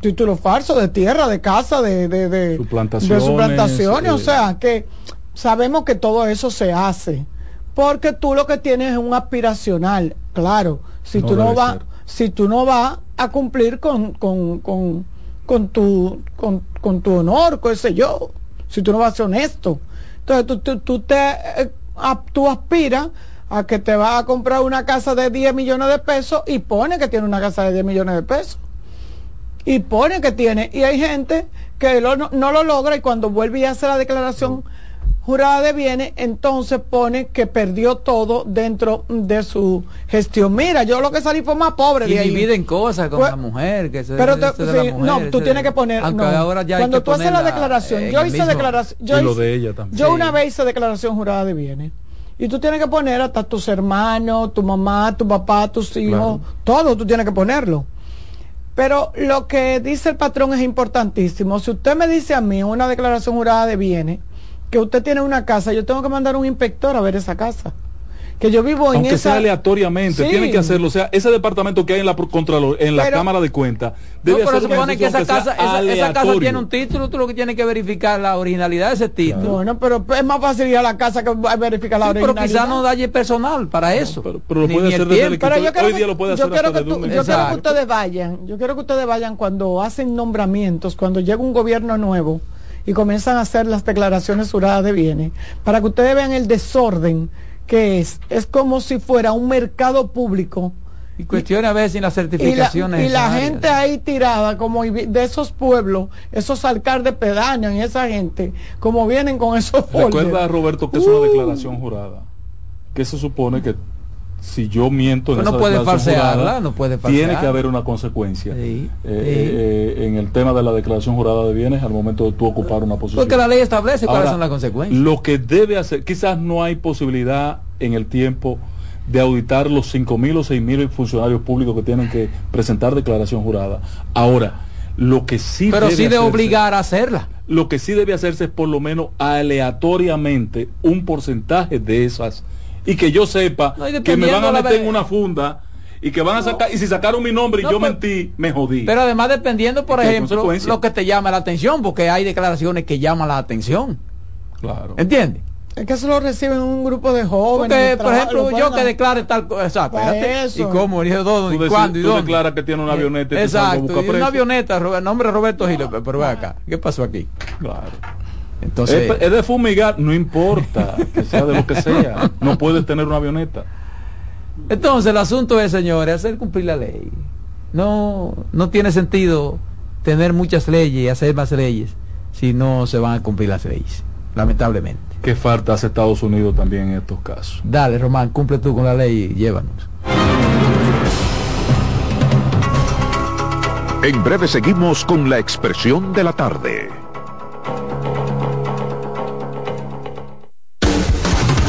títulos falsos de tierra de casa de de, de Suplantaciones, de suplantaciones o eh. sea que sabemos que todo eso se hace porque tú lo que tienes es un aspiracional claro si No tú no vas si tú no vas a cumplir con con, con, con tu con, con tu honor qué sé yo. Si tú no vas a ser honesto. Entonces tú, tú, tú te eh, tú aspiras a que te vas a comprar una casa de 10 millones de pesos y pone que tiene una casa de 10 millones de pesos. Y pone que tiene. Y hay gente que lo- no, no lo logra y cuando vuelve y hace la declaración jurada de bienes entonces pone que perdió todo dentro de su gestión mira yo lo que salí fue más pobre Y de ahí dividen cosas con Pues, la mujer, que se pero te- ese de la sí, mujer, no, tú tienes que poner. No. ahora ya Cuando que tú haces la declaración, yo hice declaración. Yo, hice- de ella también. yo Sí. una vez hice declaración jurada de bienes. Y tú tienes que poner hasta tus hermanos, tu mamá, tu papá, tus hijos, todo tú tienes que ponerlo. Pero lo que dice el patrón es importantísimo. Si usted me dice a mí una declaración jurada de bienes que usted tiene una casa, yo tengo que mandar un inspector a ver esa casa. Que yo vivo en Aunque esa sea aleatoriamente, Sí. tiene que hacerlo. O sea, ese departamento que hay en la Contralor, en la Pero- Cámara de Cuentas, No, debe pero se una supone que esa casa, esa, esa casa tiene un título, tú lo que tienes que verificar la originalidad de ese título. Bueno, pero es más fácil ir a la casa que verificar la Sí, pero originalidad. quizás no dalle personal para eso. pero- pero lo Ni- puede ni hacer desde el. Pero yo Hoy que, día lo puede yo hacer quiero que tú- yo quiero que ustedes vayan, yo quiero que ustedes vayan cuando hacen nombramientos, cuando llega un gobierno nuevo y comienzan a hacer las declaraciones juradas de bienes, para que ustedes vean el desorden que es. Es como si fuera un mercado público Y cuestiones a veces sin las y la, certificaciones. y la gente ahí tirada, como de esos pueblos, esos alcaldes pedáneos y esa gente, como vienen con esos Recuerda, folders. Roberto, que es una Uh. declaración jurada. Que se supone que si yo miento en no esa puede falsearla, jurada, no puede Tiene falsear. que haber una consecuencia. Sí, Eh, sí. eh, en el tema de la declaración jurada de bienes, al momento de tú ocupar una posición. Porque la ley establece cuáles son las consecuencias. Lo que debe hacer, quizás no hay posibilidad en el tiempo de auditar los 5.000 o 6.000 funcionarios públicos que tienen que presentar declaración jurada. Ahora, lo que sí Pero debe sí de hacerse- obligar a hacerla. lo que sí debe hacerse es por lo menos aleatoriamente un porcentaje de esas y que yo sepa No, que me van a meter en una funda y que van a sacar y si sacaron mi nombre y No, yo pero- mentí me jodí Pero además dependiendo, por ejemplo, lo que te llama la atención, porque hay declaraciones que llaman la atención. claro ¿Entiendes? Es que eso lo reciben un grupo de jóvenes. Porque, por ejemplo, lo yo que declare tal cosa, Pa' espérate, eso. ¿y cómo? ¿Y dónde? ¿Y cuándo? ¿Y tú dónde? declaras que tiene una avioneta y te salgo a Exacto, y una avioneta, nombre Roberto Giles, pero ve acá, ¿qué pasó aquí? claro Entonces, es, es de fumigar no importa que sea de lo que sea no puedes tener una avioneta entonces el asunto es, señores, hacer cumplir la ley. No, no tiene sentido tener muchas leyes y hacer más leyes si no se van a cumplir las leyes, lamentablemente. que falta hace Estados Unidos también en estos casos Dale, Román, cumple tú con la ley y llévanos. En breve seguimos con la expresión de la tarde.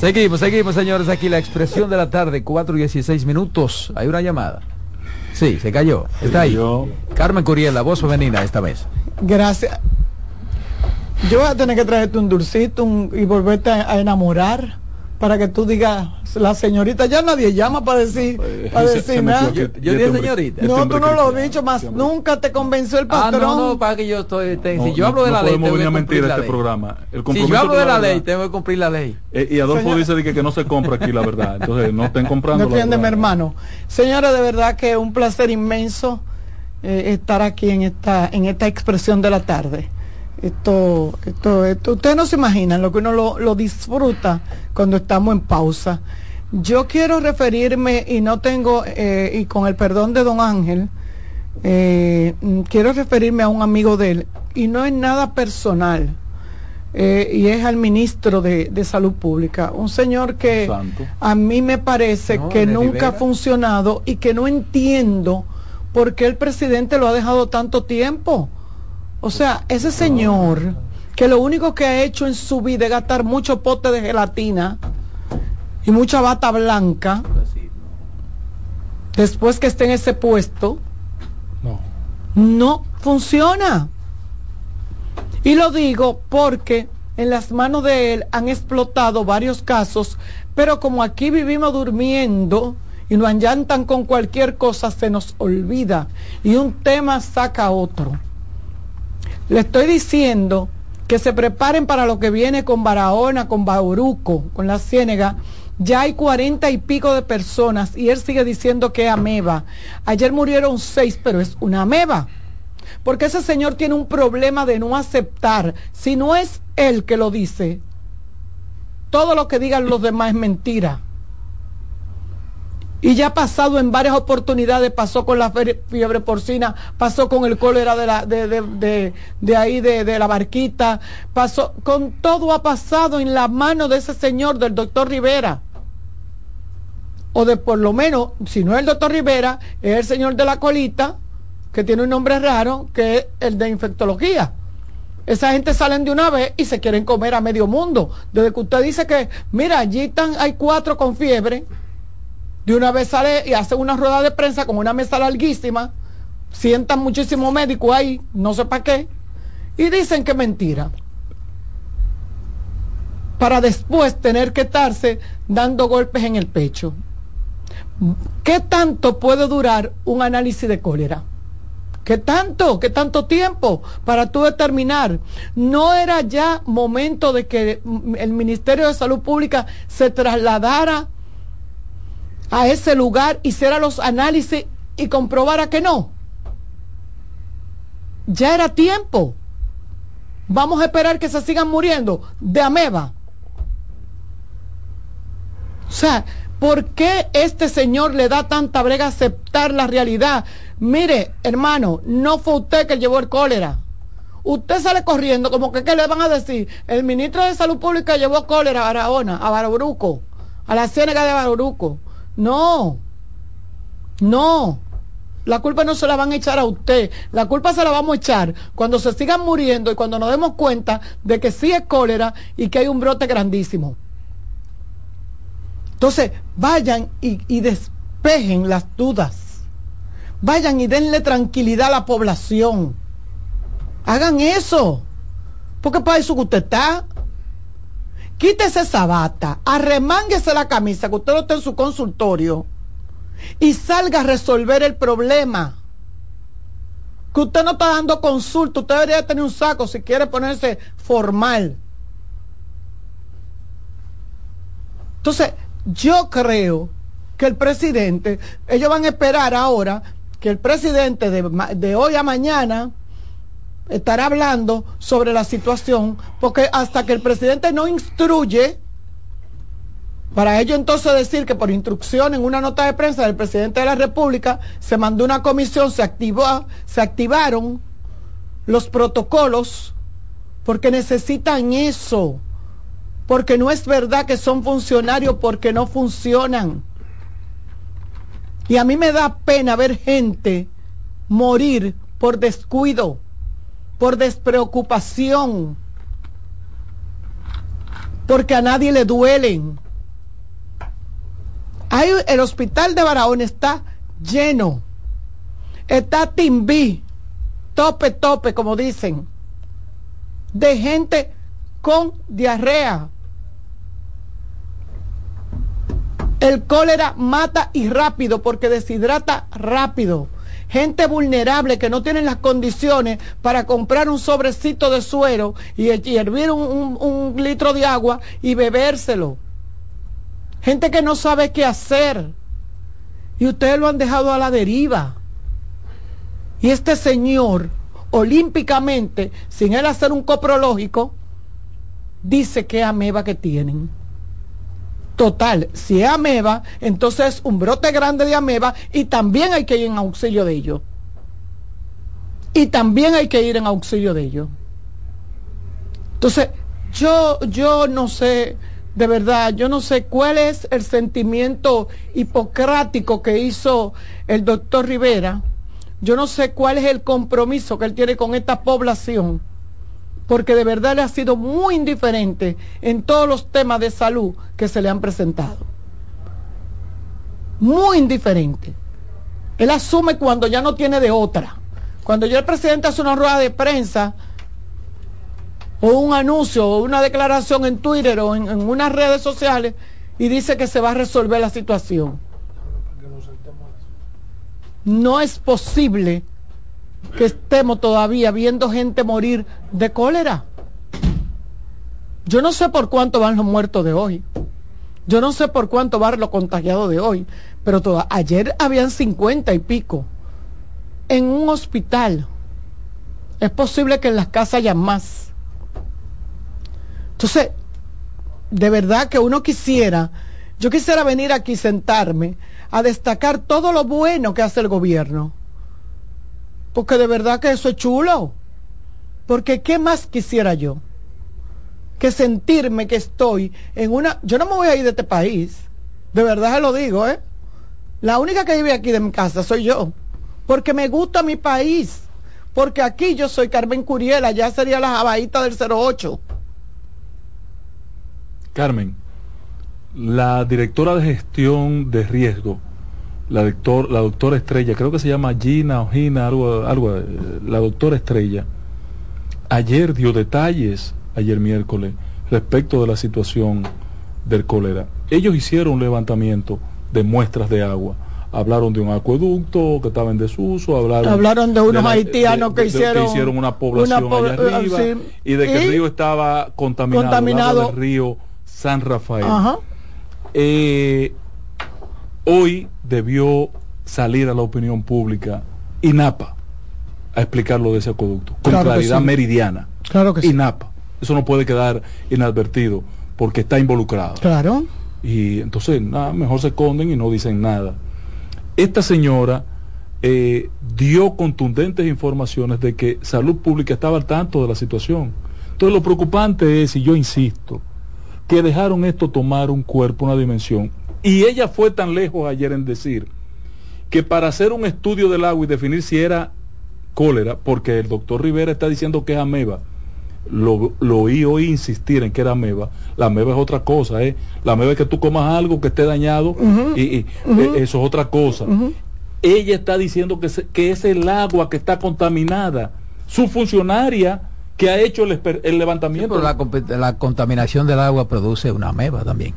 Seguimos, seguimos, señores. Aquí la expresión de la tarde, 4 y 16 minutos. Hay una llamada. Sí, se cayó. Está ahí. Carmen Curiel, la voz femenina esta vez. Gracias. Yo voy a tener que traerte un dulcito un- y volverte a, a enamorar para que tú digas, la señorita, ya nadie llama para decir, para decir nada. Yo dije señorita. No, Este tú hombre no lo has dicho más, nunca te convenció el Ah, patrón. no, no, para que yo estoy. te- No, si yo no- hablo de no la ley, podemos tengo que venir a cumplir mentir a la este ley. programa. El Si yo hablo de la ley, tengo que cumplir la ley. Eh, y Adolfo dice que, que no se compra aquí la verdad. Entonces no estén comprando. Defiende mi hermano. Señora, de verdad que es un placer inmenso eh, estar aquí en esta, en esta expresión de la tarde. Esto, esto, esto, ustedes no se imaginan lo que uno lo, lo disfruta cuando estamos en pausa. Yo quiero referirme, y no tengo, eh, y con el perdón de don Ángel, eh, quiero referirme a un amigo de él, y no es nada personal, eh, y es al ministro de, de Salud Pública, un señor que Santo. a mí me parece No, que nunca Rivera. ha funcionado y que no entiendo por qué el presidente lo ha dejado tanto tiempo. O sea, ese señor que lo único que ha hecho en su vida es gastar mucho pote de gelatina y mucha bata blanca, después que esté en ese puesto, No. no funciona. Y lo digo porque en las manos de él han explotado varios casos, pero como aquí vivimos durmiendo y nos allantan con cualquier cosa, se nos olvida y un tema saca otro. Le estoy diciendo que se preparen para lo que viene con Barahona, con Bauruco, con la Ciénega. Ya hay cuarenta y pico de personas y él sigue diciendo que es ameba. Ayer murieron seis, pero es una ameba. Porque ese señor tiene un problema de no aceptar. Si no es él que lo dice, todo lo que digan los demás es mentira. Y ya ha pasado en varias oportunidades, pasó con la fiebre porcina, pasó con el cólera de, la, de, de, de- de ahí, de, de la barquita, pasó, con todo ha pasado en la mano de ese señor, del doctor Rivera. O de por lo menos, si no es el doctor Rivera, es el señor de la colita, que tiene un nombre raro, que es el de infectología. Esa gente salen de una vez y se quieren comer a medio mundo. Desde que usted dice que, mira, allí están, hay cuatro con fiebre, de una vez sale y hace una rueda de prensa con una mesa larguísima, sientan muchísimos médicos ahí, no sé para qué, y dicen que mentira. Para después tener que estarse dando golpes en el pecho. ¿Qué tanto puede durar un análisis de cólera? ¿Qué tanto? ¿Qué tanto tiempo para tú determinar? ¿No era ya momento de que el Ministerio de Salud Pública se trasladara a ese lugar, hiciera los análisis y comprobara que no? Ya era tiempo. Vamos a esperar que se sigan muriendo de ameba. O sea, ¿por qué este señor le da tanta brega aceptar la realidad? Mire, hermano, no fue usted que llevó el cólera. Usted sale corriendo, como que ¿qué le van a decir? El ministro de Salud Pública llevó cólera a Barahona, a Baruco, a la ciénaga de Baruco. No, no. La culpa no se la van a echar a usted, la culpa se la vamos a echar cuando se sigan muriendo y cuando nos demos cuenta de que sí es cólera y que hay un brote grandísimo. Entonces, vayan y, despejen las dudas Vayan y denle tranquilidad a la población. Hagan eso. Porque para eso que usted está. Quítese esa bata, arremánguese la camisa que usted no está en su consultorio y salga a resolver el problema. Que usted no está dando consulta, usted debería tener un saco si quiere ponerse formal. Entonces, yo creo que el presidente, ellos van a esperar ahora que el presidente de, hoy a mañana estará hablando sobre la situación, porque hasta que el presidente no instruye, para ello entonces decir que por instrucción en una nota de prensa del presidente de la República se mandó una comisión, se se activaron los protocolos, porque necesitan eso, porque no es verdad que son funcionarios porque no funcionan. Y a mí me da pena ver gente morir por descuido, por despreocupación, porque a nadie le duelen. el hospital de Barahona está lleno, está timbí, tope, tope, como dicen, de gente con diarrea, El cólera mata y rápido porque deshidrata rápido. Gente vulnerable que no tienen las condiciones para comprar un sobrecito de suero y, hervir un, litro de agua y bebérselo. Gente que no sabe qué hacer. Y ustedes lo han dejado a la deriva. Y este señor, olímpicamente, sin él hacer un coprológico, dice que ameba que tienen. Total, si es ameba, entonces un brote grande de ameba y también hay que ir en auxilio de ello. Y también hay que ir en auxilio de ello. Entonces, yo, yo no sé, de verdad, yo no sé cuál es el sentimiento hipocrático que hizo el doctor Rivera. Yo no sé cuál es el compromiso que él tiene con esta población porque de verdad le ha sido muy indiferente en todos los temas de salud que se le han presentado. Muy indiferente. Él asume cuando ya no tiene de otra. Cuando ya el presidente hace una rueda de prensa o un anuncio o una declaración en Twitter o en, en unas redes sociales y dice que se va a resolver la situación. No es posible que estemos todavía viendo gente morir de cólera. Yo no sé por cuánto van los muertos de hoy. Yo no sé por cuánto van los contagiados de hoy. Pero ayer habían cincuenta y pico en un hospital. Es posible que en las casas haya más. Entonces, de verdad que uno quisiera, yo quisiera venir aquí sentarme a destacar todo lo bueno que hace el gobierno porque de verdad que eso es chulo. Porque ¿qué más quisiera yo? Que sentirme que estoy en una... Yo no me voy a ir de este país. De verdad se lo digo, ¿eh? La única que vive aquí de mi casa soy yo. porque me gusta mi país, porque aquí yo soy Carmen Curiel, allá sería la jabaíta del 08. Carmen, la directora de gestión de riesgo, la, doctor, la doctora Estrella, creo que se llama Gina o Gina, algo, algo, eh, la doctora Estrella, ayer dio detalles, ayer miércoles, respecto de la situación del cólera. Ellos hicieron un levantamiento de muestras de agua. Hablaron de un acueducto que estaba en desuso, hablaron, hablaron de unos haitianos que, hicieron, que hicieron una población allá arriba sí. y de que el río estaba contaminado, contaminado. del río San Rafael. Eh, hoy debió salir a la opinión pública INAPA a explicar lo de ese acueducto con Claro claridad sí. meridiana. Claro que sí. INAPA. Eso no puede quedar inadvertido porque está involucrado. Claro. Y entonces, nada, mejor se esconden y no dicen nada. Esta señora eh, dio contundentes informaciones de que Salud Pública estaba al tanto de la situación. Entonces, lo preocupante es, y yo insisto, que dejaron esto tomar un cuerpo, una dimensión. Y ella fue tan lejos ayer en decir que para hacer un estudio del agua y definir si era cólera, porque el doctor Rivera está diciendo que es ameba, lo, lo oí hoy insistir en que era ameba. La ameba es otra cosa, ¿eh? La ameba es que tú comas algo que esté dañado y, y, eh, eso es otra cosa. Ella está diciendo que, se- que es el agua que está contaminada. Su funcionaria que ha hecho el, esper- el levantamiento. Pero la, la contaminación del agua produce una ameba también.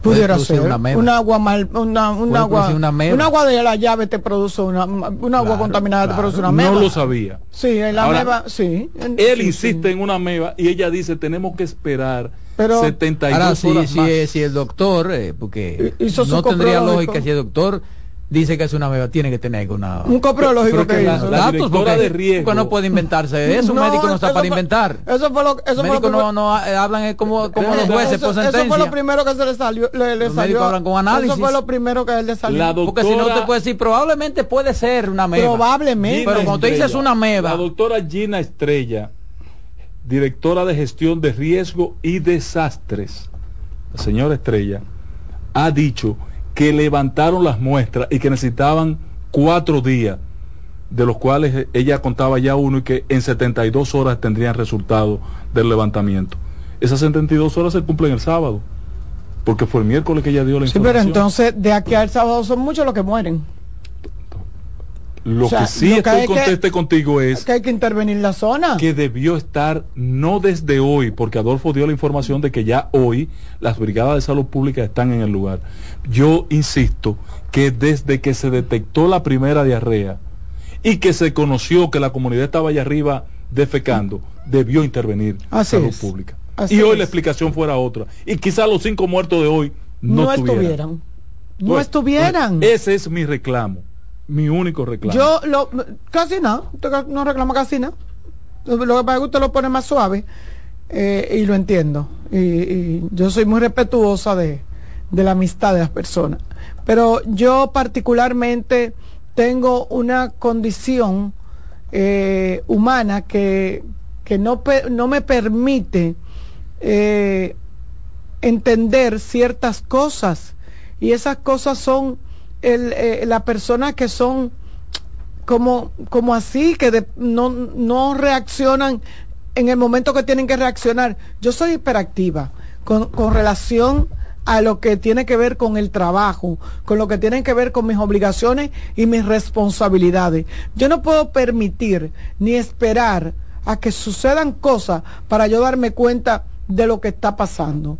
Pudiera ser. una un agua mal, una, un agua, una un agua de la llave te produce una, un agua contaminada te produce una ameba. no lo sabía. Sí, la Ahora, ameba, sí. Él Sí, insiste en una ameba y ella dice tenemos que esperar Pero- 72 Ahora, si, horas si, más. si el doctor, eh, porque Hizo su no tendría lógica si el doctor dice que es una ameba, tiene que tener una... Un coprológico que la- hizo. La datos, directora porque, de riesgo. no puede inventarse eso, un No, médico no está eso para fue- inventar. Eso fue lo, eso Los médicos no, no eh, hablan eh, como, como los Eso- jueces por eso, sentencia. fue lo primero que se le salió. Le, le Los salió médicos hablan con análisis. Eso fue lo primero que él le salió. La Porque si no te puede decir, probablemente puede ser una ameba. Probablemente. Pero cuando tú dices una ameba, La doctora Gina Estrella, directora de gestión de riesgo y desastres, la señora Estrella, ha dicho que levantaron las muestras y que necesitaban cuatro días, de los cuales ella contaba ya uno y que en 72 horas tendrían resultado del levantamiento. Esas 72 horas se cumplen el sábado, porque fue el miércoles que ella dio la Sí, información. pero entonces de aquí al sábado son muchos los que mueren. Lo o sea, que sí lo estoy que- conteste contigo es que hay que intervenir la zona. que debió estar no desde hoy, porque Adolfo dio la información de que ya hoy las brigadas de salud pública están en el lugar. Yo insisto que desde que se detectó la primera diarrea y que se conoció que la comunidad estaba allá arriba defecando, debió intervenir Así salud es. pública. Así y hoy es. la explicación fuera otra. Y quizá los cinco muertos de hoy no, no estuvieran. estuvieran. No Pues, estuvieran. pues, ese es mi reclamo, mi único reclamo. Yo lo, casi ca- no reclama casi nada. Lo que pasa es que usted lo pone más suave eh, y lo entiendo. Y, yo soy muy respetuosa de, de la amistad de las personas. Pero yo particularmente tengo una condición eh, humana que, que no, no me permite eh, entender ciertas cosas y esas cosas son el, eh, la persona que son como, como así, que de- no, no reaccionan en el momento que tienen que reaccionar. Yo soy hiperactiva con, con relación a lo que tiene que ver con el trabajo, con lo que tiene que ver con mis obligaciones y mis responsabilidades. Yo no puedo permitir ni esperar a que sucedan cosas para yo darme cuenta de lo que está pasando.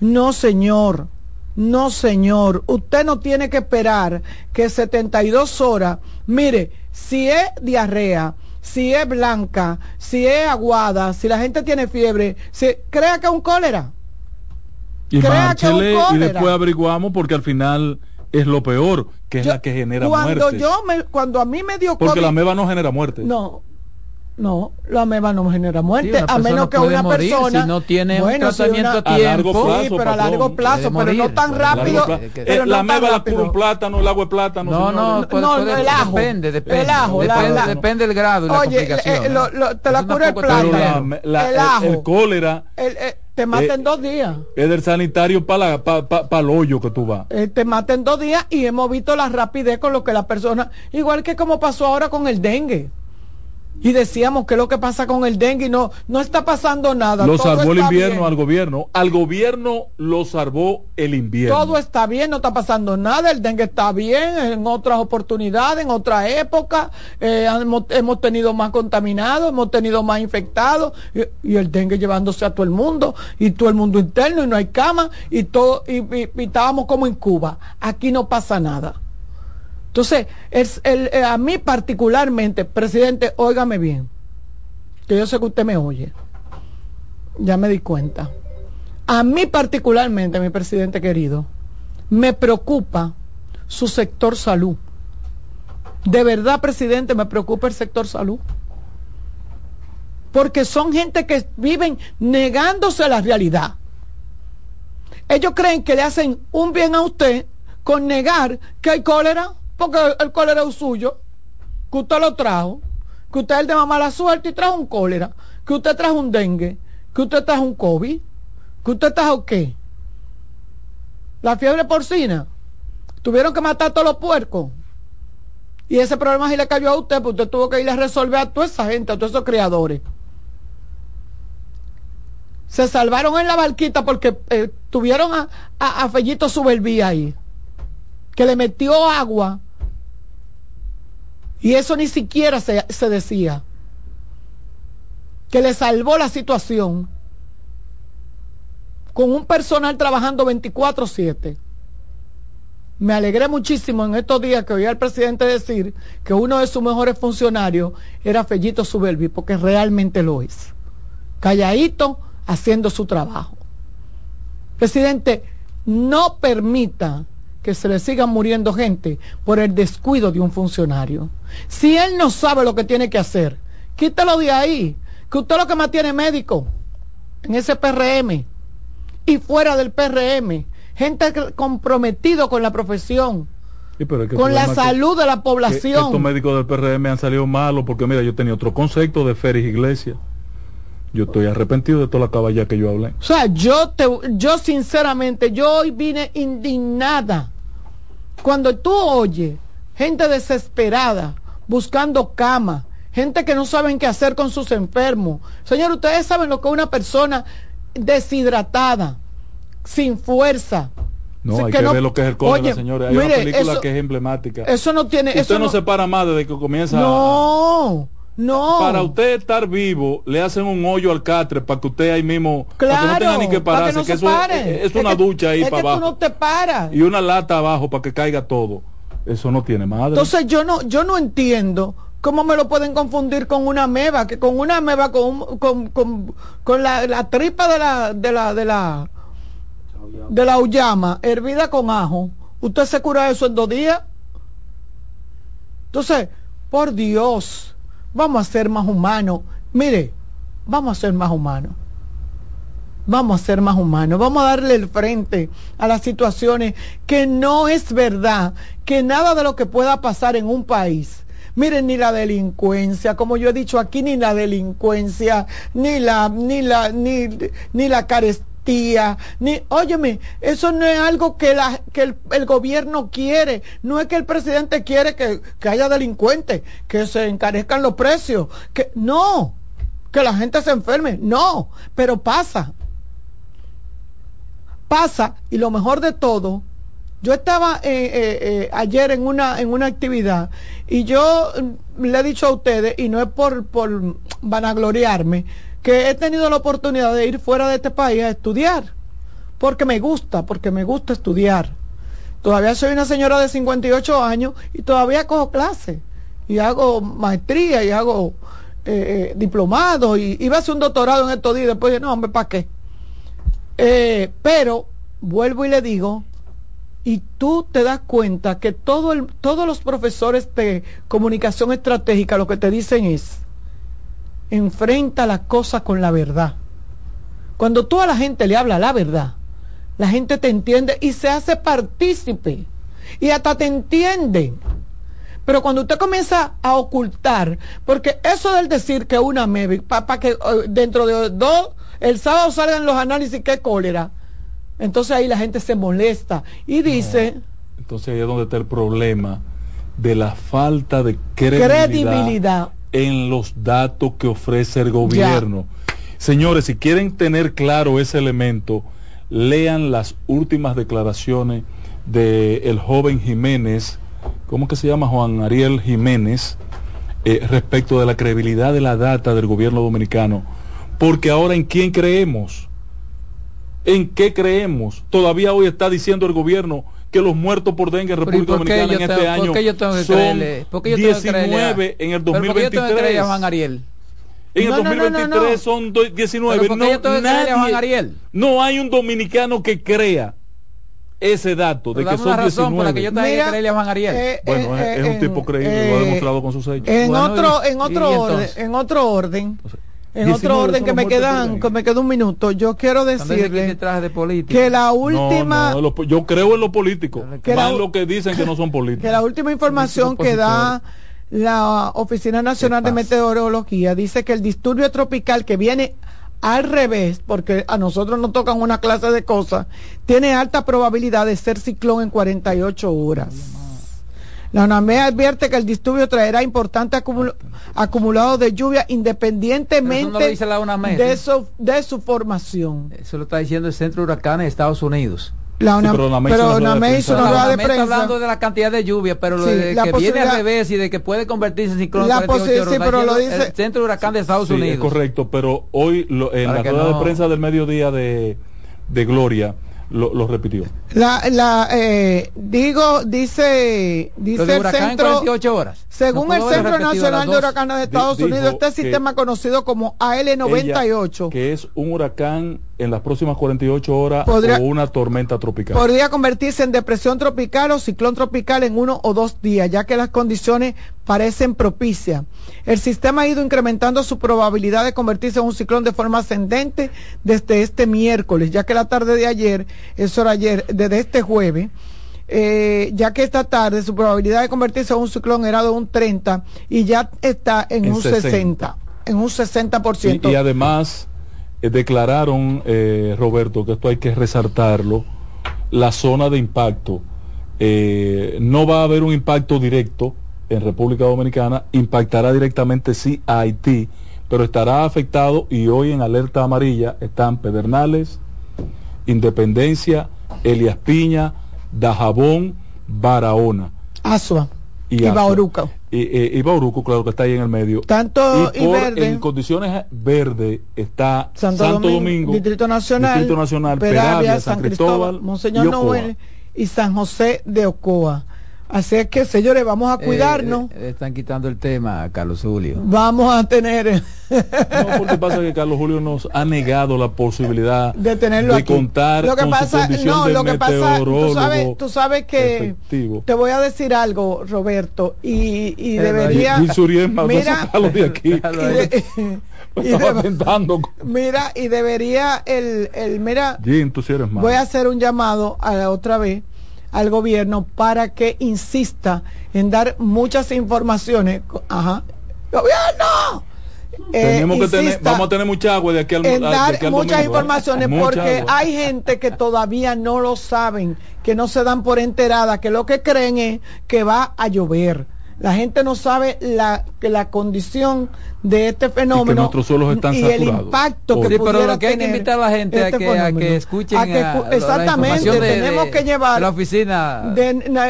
No, señor. No, señor. Usted no tiene que esperar que 72 horas. Mire, si es diarrea, si es blanca, si es aguada, si la gente tiene fiebre, si, crea que es un cólera. y crea que es un márchele y cólera. después averiguamos porque al final es lo peor, que es Yo- la que genera cuando muertes. yo me, cuando a mí me dio porque COVID, la meba no genera muerte. no, No, la ameba no genera muerte, Sí, a menos que una morir persona si no tiene un si tratamiento una- a tiempo. A largo Sí, plazo, pero a largo plazo, pero no tan rápido. pero la no tan meba la cura un plátano, el agua es plátano. No, señores. no, puede- no, puede- el ajo. depende, depende. El ajo, la- depende, la- depende del grado y la Oye, complicación. eh, lo- ¿no? lo- te la Eso cura el plátano. la- la- El el, ajo. el cólera El- eh, te mata Eh, en dos días. es del sanitario para pa, pa, pa el hoyo que tú vas. Eh, te mata en dos días y hemos visto la rapidez con lo que la persona, igual que como pasó ahora con el dengue. Y decíamos que lo que pasa con el dengue no, no está pasando nada. Lo salvó el invierno bien. al gobierno. Al gobierno lo salvó el invierno. Todo está bien, no está pasando nada, el dengue está bien, en otras oportunidades, en otra época, eh, hemos, hemos tenido más contaminados, hemos tenido más infectados, y, y el dengue llevándose a todo el mundo, y todo el mundo interno, y no hay cama, y todo, y, y- y estábamos como en Cuba. Aquí no pasa nada. Entonces, es el, eh, a mí particularmente, presidente, óigame bien, que yo sé que usted me oye, ya me di cuenta. A mí particularmente, mi presidente querido, me preocupa su sector salud. De verdad, presidente, me preocupa el sector salud. Porque son gente que viven negándose la realidad. Ellos creen que le hacen un bien a usted con negar que hay cólera, porque el cólera es suyo, que usted lo trajo, que usted es el de más mala suerte y trajo un cólera, que usted trajo un dengue, que usted trajo un COVID, que usted trajo qué? La fiebre porcina. Tuvieron que matar a todos los puercos. Y ese problema sí le cayó a usted, porque usted tuvo que ir a resolver a toda esa gente, a todos esos criadores. Se salvaron en la barquita porque eh, tuvieron a, a, a Fellito Subelví ahí, que le metió agua. Y eso ni siquiera se, se decía. Que le salvó la situación con un personal trabajando 24/7. Me alegré muchísimo en estos días que oí al presidente decir que uno de sus mejores funcionarios era Fellito Subelvi, porque realmente lo es. Calladito, haciendo su trabajo. Presidente, no permita que se le sigan muriendo gente por el descuido de un funcionario. Si él no sabe lo que tiene que hacer, quítalo de ahí, que usted lo que más tiene médico en ese PRM y fuera del PRM, gente comprometido con la profesión, Sí, pero es que el con la que- salud de la que población. estos médicos del PRM han salido malos porque mira, yo tenía otro concepto de Félix Iglesias. Yo estoy arrepentido de toda la caballa que yo hablé. O sea, yo te, yo sinceramente, yo hoy vine indignada. Cuando tú oyes gente desesperada buscando cama, gente que no saben qué hacer con sus enfermos. Señor, ustedes saben lo que es una persona deshidratada, sin fuerza. No, hay que que, no- ver lo que es el cólera, Oye, señores. Hay mire, una película eso- que es emblemática. Eso no tiene. Usted eso no, se para más desde que comienza. No, no. Para usted estar vivo, le hacen un hoyo al catre para que usted ahí mismo, para que no tenga ni que para pararse, no que, eso es- una que- ducha ahí es para que abajo. tú no te paras. Y una lata abajo para que caiga todo. Eso no tiene madre. Entonces yo no, yo no entiendo cómo me lo pueden confundir con una meba, que con una meba, con, un- con, con, con la, la tripa de la, de la, de la, de la uyama, hervida con ajo, usted se cura eso en dos días. Entonces, por Dios, vamos a ser más humanos. Mire, vamos a ser más humanos. Vamos a ser más humanos, vamos a darle el frente a las situaciones que no es verdad, que nada de lo que pueda pasar en un país, miren ni la delincuencia, como yo he dicho aquí, ni la delincuencia, ni la, ni la, ni, ni la carestía, ni, óyeme, eso no es algo que, la, que el, el gobierno quiere, no es que el presidente quiere que, que haya delincuentes, que se encarezcan los precios, que no, que la gente se enferme, no, pero pasa. Pasa y lo mejor de todo yo estaba eh, eh, eh, ayer en una en una actividad y yo mm, le he dicho a ustedes y no es por por vanagloriarme que he tenido la oportunidad de ir fuera de este país a estudiar porque me gusta porque me gusta estudiar todavía soy una señora de 58 años y todavía cojo clases y hago maestría y hago eh, eh, diplomado y iba a hacer un doctorado en estos días después dije, no hombre ¿para qué? Eh, pero vuelvo y le digo, y tú te das cuenta que todo el, todos los profesores de comunicación estratégica lo que te dicen es, enfrenta las cosas con la verdad. Cuando tú a la gente le habla la verdad, la gente te entiende y se hace partícipe. Y hasta te entiende. Pero cuando usted comienza a ocultar, porque eso del decir que una MEVI, para que eh, dentro de dos, el sábado salgan los análisis que cólera, entonces ahí la gente se molesta y dice... Entonces ahí es donde está el problema de la falta de credibilidad, en los datos que ofrece el gobierno. Señores, si quieren tener claro ese elemento, lean las últimas declaraciones del el joven Jiménez, ¿cómo que se llama? Juan Ariel Jiménez, eh, respecto de la credibilidad de la data del gobierno dominicano. Porque ahora en quién creemos? ¿En qué creemos? Todavía hoy está diciendo el gobierno que los muertos por dengue en República Dominicana en este año son 19 en el 2023. Juan Ariel? En el 2023 son 19. No, no hay un dominicano que crea ese dato de que son 19. Que yo Mira, a Juan Ariel. Eh, bueno, eh, es, un tipo creíble, lo ha demostrado con sus hechos. En otro, en otro orden, en otro orden. En otro orden que me quedan, que me queda un minuto, yo quiero decirle que la última, yo creo en lo político, que más lo que dicen que no son políticos. Que la última información que da la Oficina Nacional de Meteorología dice que el disturbio tropical que viene al revés, porque a nosotros nos tocan una clase de cosas, tiene alta probabilidad de ser ciclón en 48 horas. La UNAME advierte que el disturbio traerá importante acumulado de lluvia independientemente de, su, de su formación. Eso lo está diciendo el Centro de Huracanes de Estados Unidos. La pero UNAME hizo una rueda de prensa. está hablando de la cantidad de lluvia, pero lo de que viene al revés y de que puede convertirse en ciclón la sí, pero lo dice el Centro de Huracán de Estados Unidos. correcto, pero hoy en la rueda de prensa del mediodía de, de Gloria lo, repitió. La, la, eh, digo, dice, dice el centro, horas. según el Centro Nacional de Huracanes de Estados Unidos, este sistema conocido como AL98, que es un huracán en las próximas 48 horas o una tormenta tropical. Podría convertirse en depresión tropical o ciclón tropical en uno o dos días, ya que las condiciones parecen propicias. El sistema ha ido incrementando su probabilidad de convertirse en un ciclón de forma ascendente desde este miércoles, ya que la tarde de ayer, eso era ayer, desde este jueves, eh, ya que esta tarde su probabilidad de convertirse en un ciclón era de un 30 y ya está en, un 60. en un 60%. y además eh, declararon, eh, Roberto, que esto hay que resaltarlo, la zona de impacto. Eh, no va a haber un impacto directo en República Dominicana, impactará directamente sí a Haití, pero estará afectado y hoy en alerta amarilla están Pedernales, Independencia, Elias Piña, Dajabón, Barahona. Asua y, Bauruco. Y, Bauruco, claro que está ahí en el medio. Tanto y, verde. En condiciones verde está Santo, Domingo, Distrito Nacional, Distrito Nacional Peravia, San, Cristóbal, Monseñor Noel y San José de Ocoa. Así es que, señores, vamos a eh, cuidarnos. Eh, están quitando el tema, Carlos Julio. Vamos a tener. no, porque pasa que Carlos Julio nos ha negado la posibilidad de tenerlo de contar lo que con pasa, no, lo que pasa, tú sabes, tú sabes que te voy a decir algo, Roberto, y, y debería. mira, de aquí. Y de, mira, y debería el, el mira, voy a hacer un llamado a la otra vez al gobierno para que insista en dar muchas informaciones. Ajá. ¡Gobierno! Tenemos que tener, vamos a tener mucha agua de aquí al En dar muchas informaciones porque hay gente que todavía no lo saben, que no se dan por enterada, que lo que creen es que va a llover. La gente no sabe la, la condición de este fenómeno y, nuestros suelos están y el impacto que sí, pero lo que hay que invitar a la gente a, este que, a, que, escuchen a que, exactamente tenemos que llevar la oficina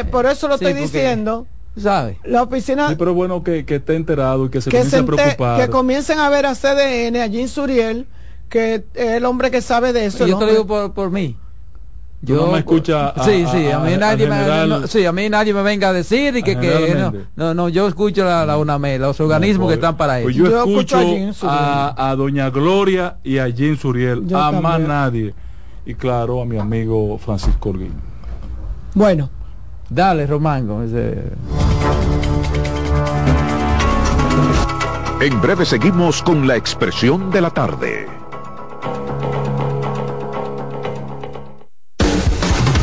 por eso lo estoy diciendo ¿sabe? La oficina. Sí, pero bueno que, que esté enterado y que se comience a preocupar. Que comiencen a ver a CDN, allí en Suriel, que es el hombre que sabe de eso. Yo te lo digo por, por mí. Yo no me escucha. sí, sí, a, mí nadie me, sí, a mí nadie me venga a decir y que, que no, no, no, yo escucho la, la UNAME, los organismos que están para pues eso. yo, escucho, a, a, Doña Gloria y a Jim Suriel, a más nadie. Y claro, a mi amigo Francisco Orguín. Bueno. Dale, Román, ese... En breve seguimos con la expresión de la tarde.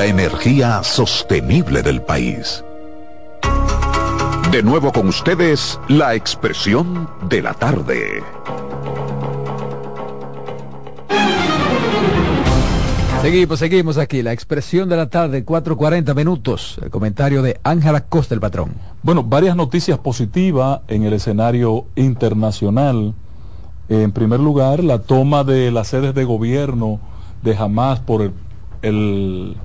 La energía sostenible del país. De nuevo con ustedes, la expresión de la tarde. Seguimos, seguimos aquí. La expresión de la tarde, 4.40 minutos. El comentario de Ángela Costa, el patrón. Bueno, varias noticias positivas en el escenario internacional. En primer lugar, la toma de las sedes de gobierno de Hamas por el, el,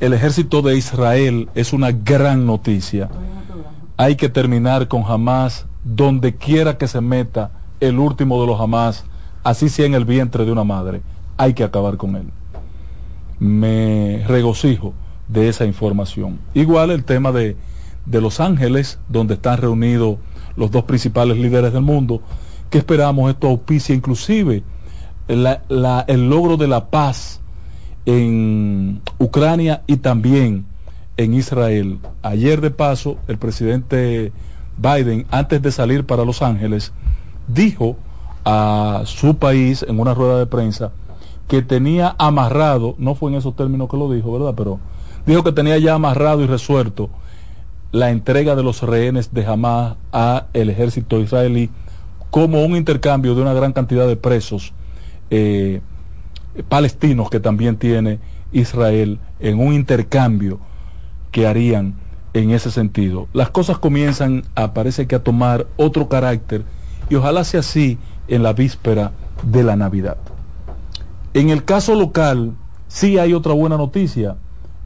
el ejército de Israel es una gran noticia. Hay que terminar con Hamas donde quiera que se meta el último de los Hamas, así sea en el vientre de una madre. Hay que acabar con él. Me regocijo de esa información. Igual el tema de, de Los Ángeles, donde están reunidos los dos principales líderes del mundo, que esperamos esto auspicia inclusive el logro de la paz en Ucrania y también en Israel. Ayer de paso, el presidente Biden, antes de salir para Los Ángeles, dijo a su país en una rueda de prensa que tenía amarrado, no fue en esos términos que lo dijo, ¿verdad? Pero dijo que tenía ya amarrado y resuelto la entrega de los rehenes de Hamas a el ejército israelí como un intercambio de una gran cantidad de presos eh, palestinos que también tiene Israel en un intercambio que harían en ese sentido. Las cosas comienzan a parece que a tomar otro carácter y ojalá sea así en la víspera de la Navidad. En el caso local, sí hay otra buena noticia,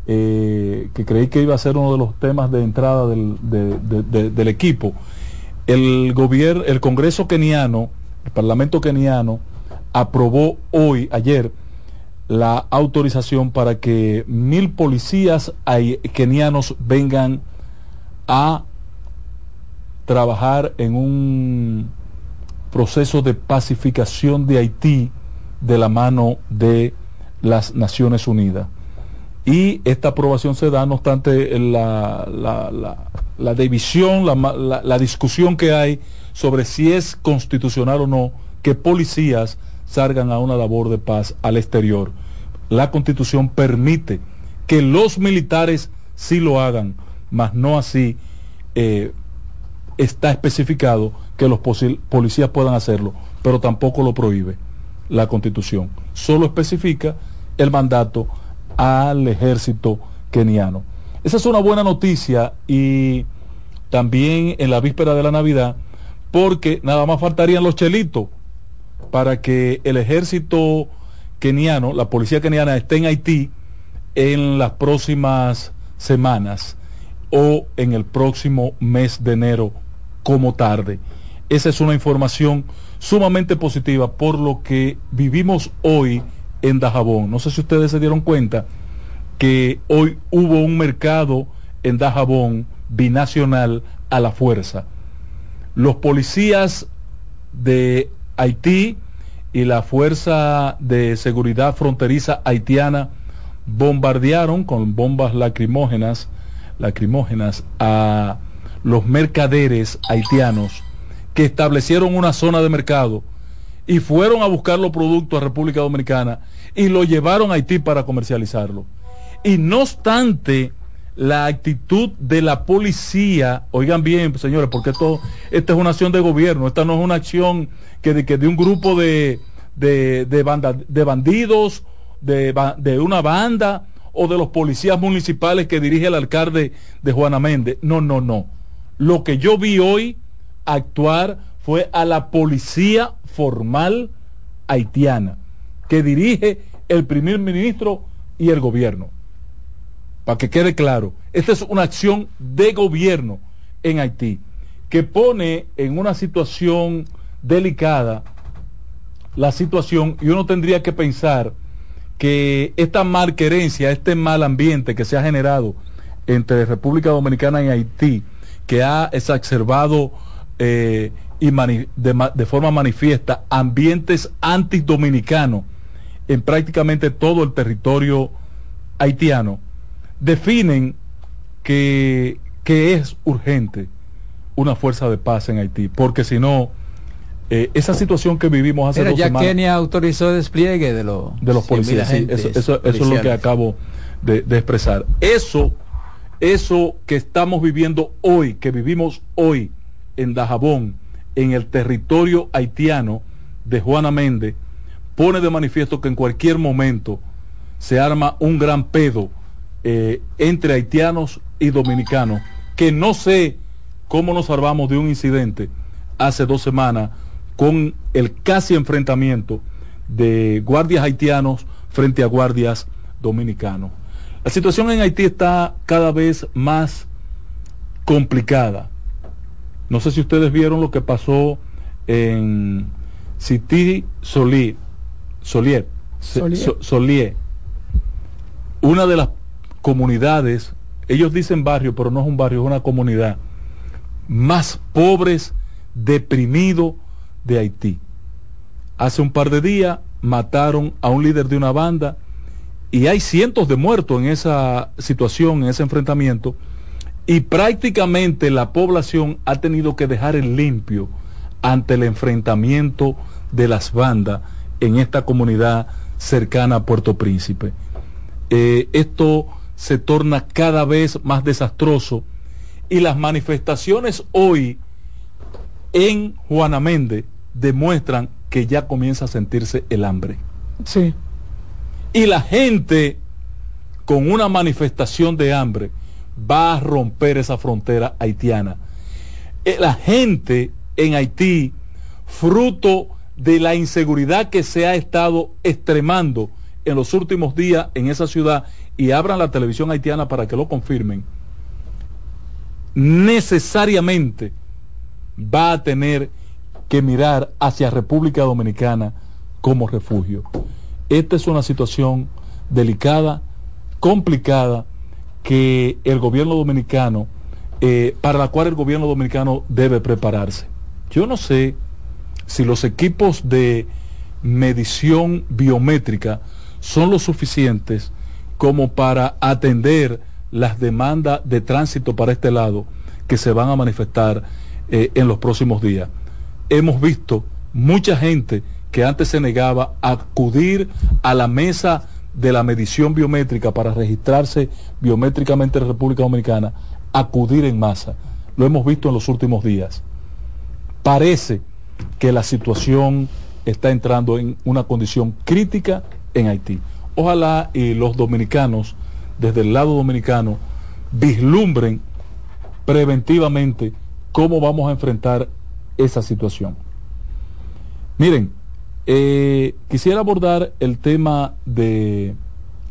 eh, que creí que iba a ser uno de los temas de entrada del, de, de, de, del equipo. El gobierno, el Congreso keniano, el Parlamento keniano, aprobó hoy, ayer, la autorización para que mil policías kenianos vengan a trabajar en un proceso de pacificación de Haití de la mano de las Naciones Unidas. Y esta aprobación se da, no obstante, la, la, la, la división, la discusión que hay sobre si es constitucional o no que policías salgan a una labor de paz al exterior. la constitución permite que los militares sí lo hagan, mas no así eh, está especificado que los policías puedan hacerlo, pero tampoco lo prohíbe la constitución. Solo especifica el mandato al ejército keniano. Esa es una buena noticia y también en la víspera de la Navidad, porque nada más faltarían los chelitos para que el ejército keniano, la policía keniana esté en Haití en las próximas semanas o en el próximo mes de enero como tarde. Esa es una información sumamente positiva por lo que vivimos hoy en Dajabón. No sé si ustedes se dieron cuenta que hoy hubo un mercado en Dajabón binacional a la fuerza. Los policías de Haití y la Fuerza de Seguridad Fronteriza Haitiana bombardearon con bombas lacrimógenas, lacrimógenas a los mercaderes haitianos que establecieron una zona de mercado y fueron a buscar los productos a República Dominicana y lo llevaron a Haití para comercializarlo. Y no obstante la actitud de la policía, oigan bien, señores, porque esto, esta es una acción de gobierno, esta no es una acción que de, que de un grupo de, de, de, de bandidos, de, de una banda o de los policías municipales que dirige el alcalde de Juana Méndez. No, no, no. Lo que yo vi hoy actuar fue a la policía formal haitiana que dirige el primer ministro y el gobierno. Para que quede claro, esta es una acción de gobierno en Haití que pone en una situación delicada la situación. Y uno tendría que pensar que esta malquerencia, este mal ambiente que se ha generado entre República Dominicana y Haití, que ha exacerbado eh, y de, forma manifiesta ambientes antidominicanos en prácticamente todo el territorio haitiano, definen que, es urgente una fuerza de paz en Haití, porque si no, eh, esa situación que vivimos hace Pero dos ya Kenia autorizó despliegue de, los de los policías, eso, es lo que acabo de, de expresar. Eso, eso que estamos viviendo hoy, que vivimos hoy, en Dajabón, en el territorio haitiano de Juana Méndez, pone de manifiesto que en cualquier momento se arma un gran pedo eh, entre haitianos y dominicanos, que no sé cómo nos salvamos de un incidente hace dos semanas con el casi enfrentamiento de guardias haitianos frente a guardias dominicanos. La situación en Haití está cada vez más complicada. No sé si ustedes vieron lo que pasó en City Solier, Solier, Solier. Una de las comunidades, ellos dicen barrio, pero no es un barrio, es una comunidad más pobres, deprimido de Haití. Hace un par de días mataron a un líder de una banda y hay cientos de muertos en esa situación, en ese enfrentamiento y prácticamente la población ha tenido que dejar el limpio ante el enfrentamiento de las bandas en esta comunidad cercana a Puerto Príncipe. Eh, esto se torna cada vez más desastroso y las manifestaciones hoy en Juana Méndez demuestran que ya comienza a sentirse el hambre. Sí. Y la gente con una manifestación de hambre va a romper esa frontera haitiana. Eh, la gente en Haití, fruto de la inseguridad que se ha estado extremando en los últimos días en esa ciudad, y abran la televisión haitiana para que lo confirmen, necesariamente va a tener que mirar hacia República Dominicana como refugio. Esta es una situación delicada, complicada, que el gobierno dominicano, eh, para la cual el gobierno dominicano debe prepararse. Yo no sé si los equipos de medición biométrica son lo suficientes como para atender las demandas de tránsito para este lado que se van a manifestar eh, en los próximos días. Hemos visto mucha gente que antes se negaba a acudir a la mesa de la medición biométrica para registrarse biométricamente en República Dominicana acudir en masa. Lo hemos visto en los últimos días. Parece que la situación está entrando en una condición crítica en Haití. Ojalá y los dominicanos, desde el lado dominicano, vislumbren preventivamente cómo vamos a enfrentar esa situación. Miren, eh, quisiera abordar el tema de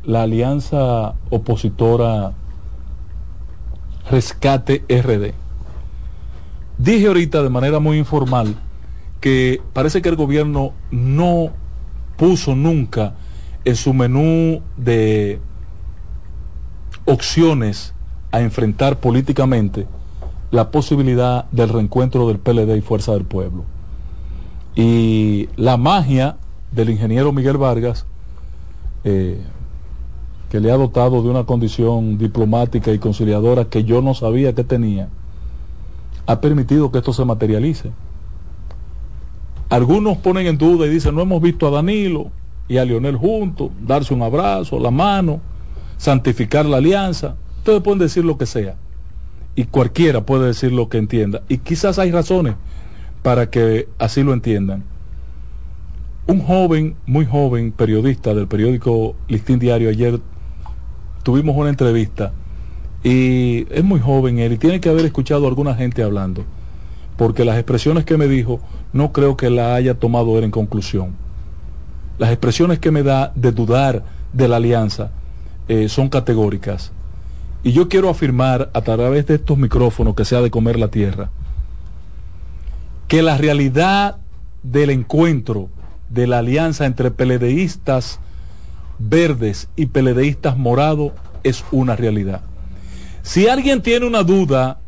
la alianza opositora Rescate RD. Dije ahorita de manera muy informal que parece que el gobierno no puso nunca en su menú de opciones a enfrentar políticamente la posibilidad del reencuentro del PLD y Fuerza del Pueblo. Y la magia del ingeniero Miguel Vargas, eh, que le ha dotado de una condición diplomática y conciliadora que yo no sabía que tenía, ha permitido que esto se materialice. Algunos ponen en duda y dicen, no hemos visto a Danilo y a Lionel juntos, darse un abrazo, la mano, santificar la alianza. Ustedes pueden decir lo que sea. Y cualquiera puede decir lo que entienda. Y quizás hay razones para que así lo entiendan. Un joven, muy joven, periodista del periódico Listín Diario, ayer tuvimos una entrevista y es muy joven él y tiene que haber escuchado a alguna gente hablando, porque las expresiones que me dijo no creo que la haya tomado él en conclusión. Las expresiones que me da de dudar de la alianza eh, son categóricas. Y yo quiero afirmar a través de estos micrófonos que sea de comer la tierra, que la realidad del encuentro de la alianza entre peledeístas verdes y peledeístas morados es una realidad. Si alguien tiene una duda,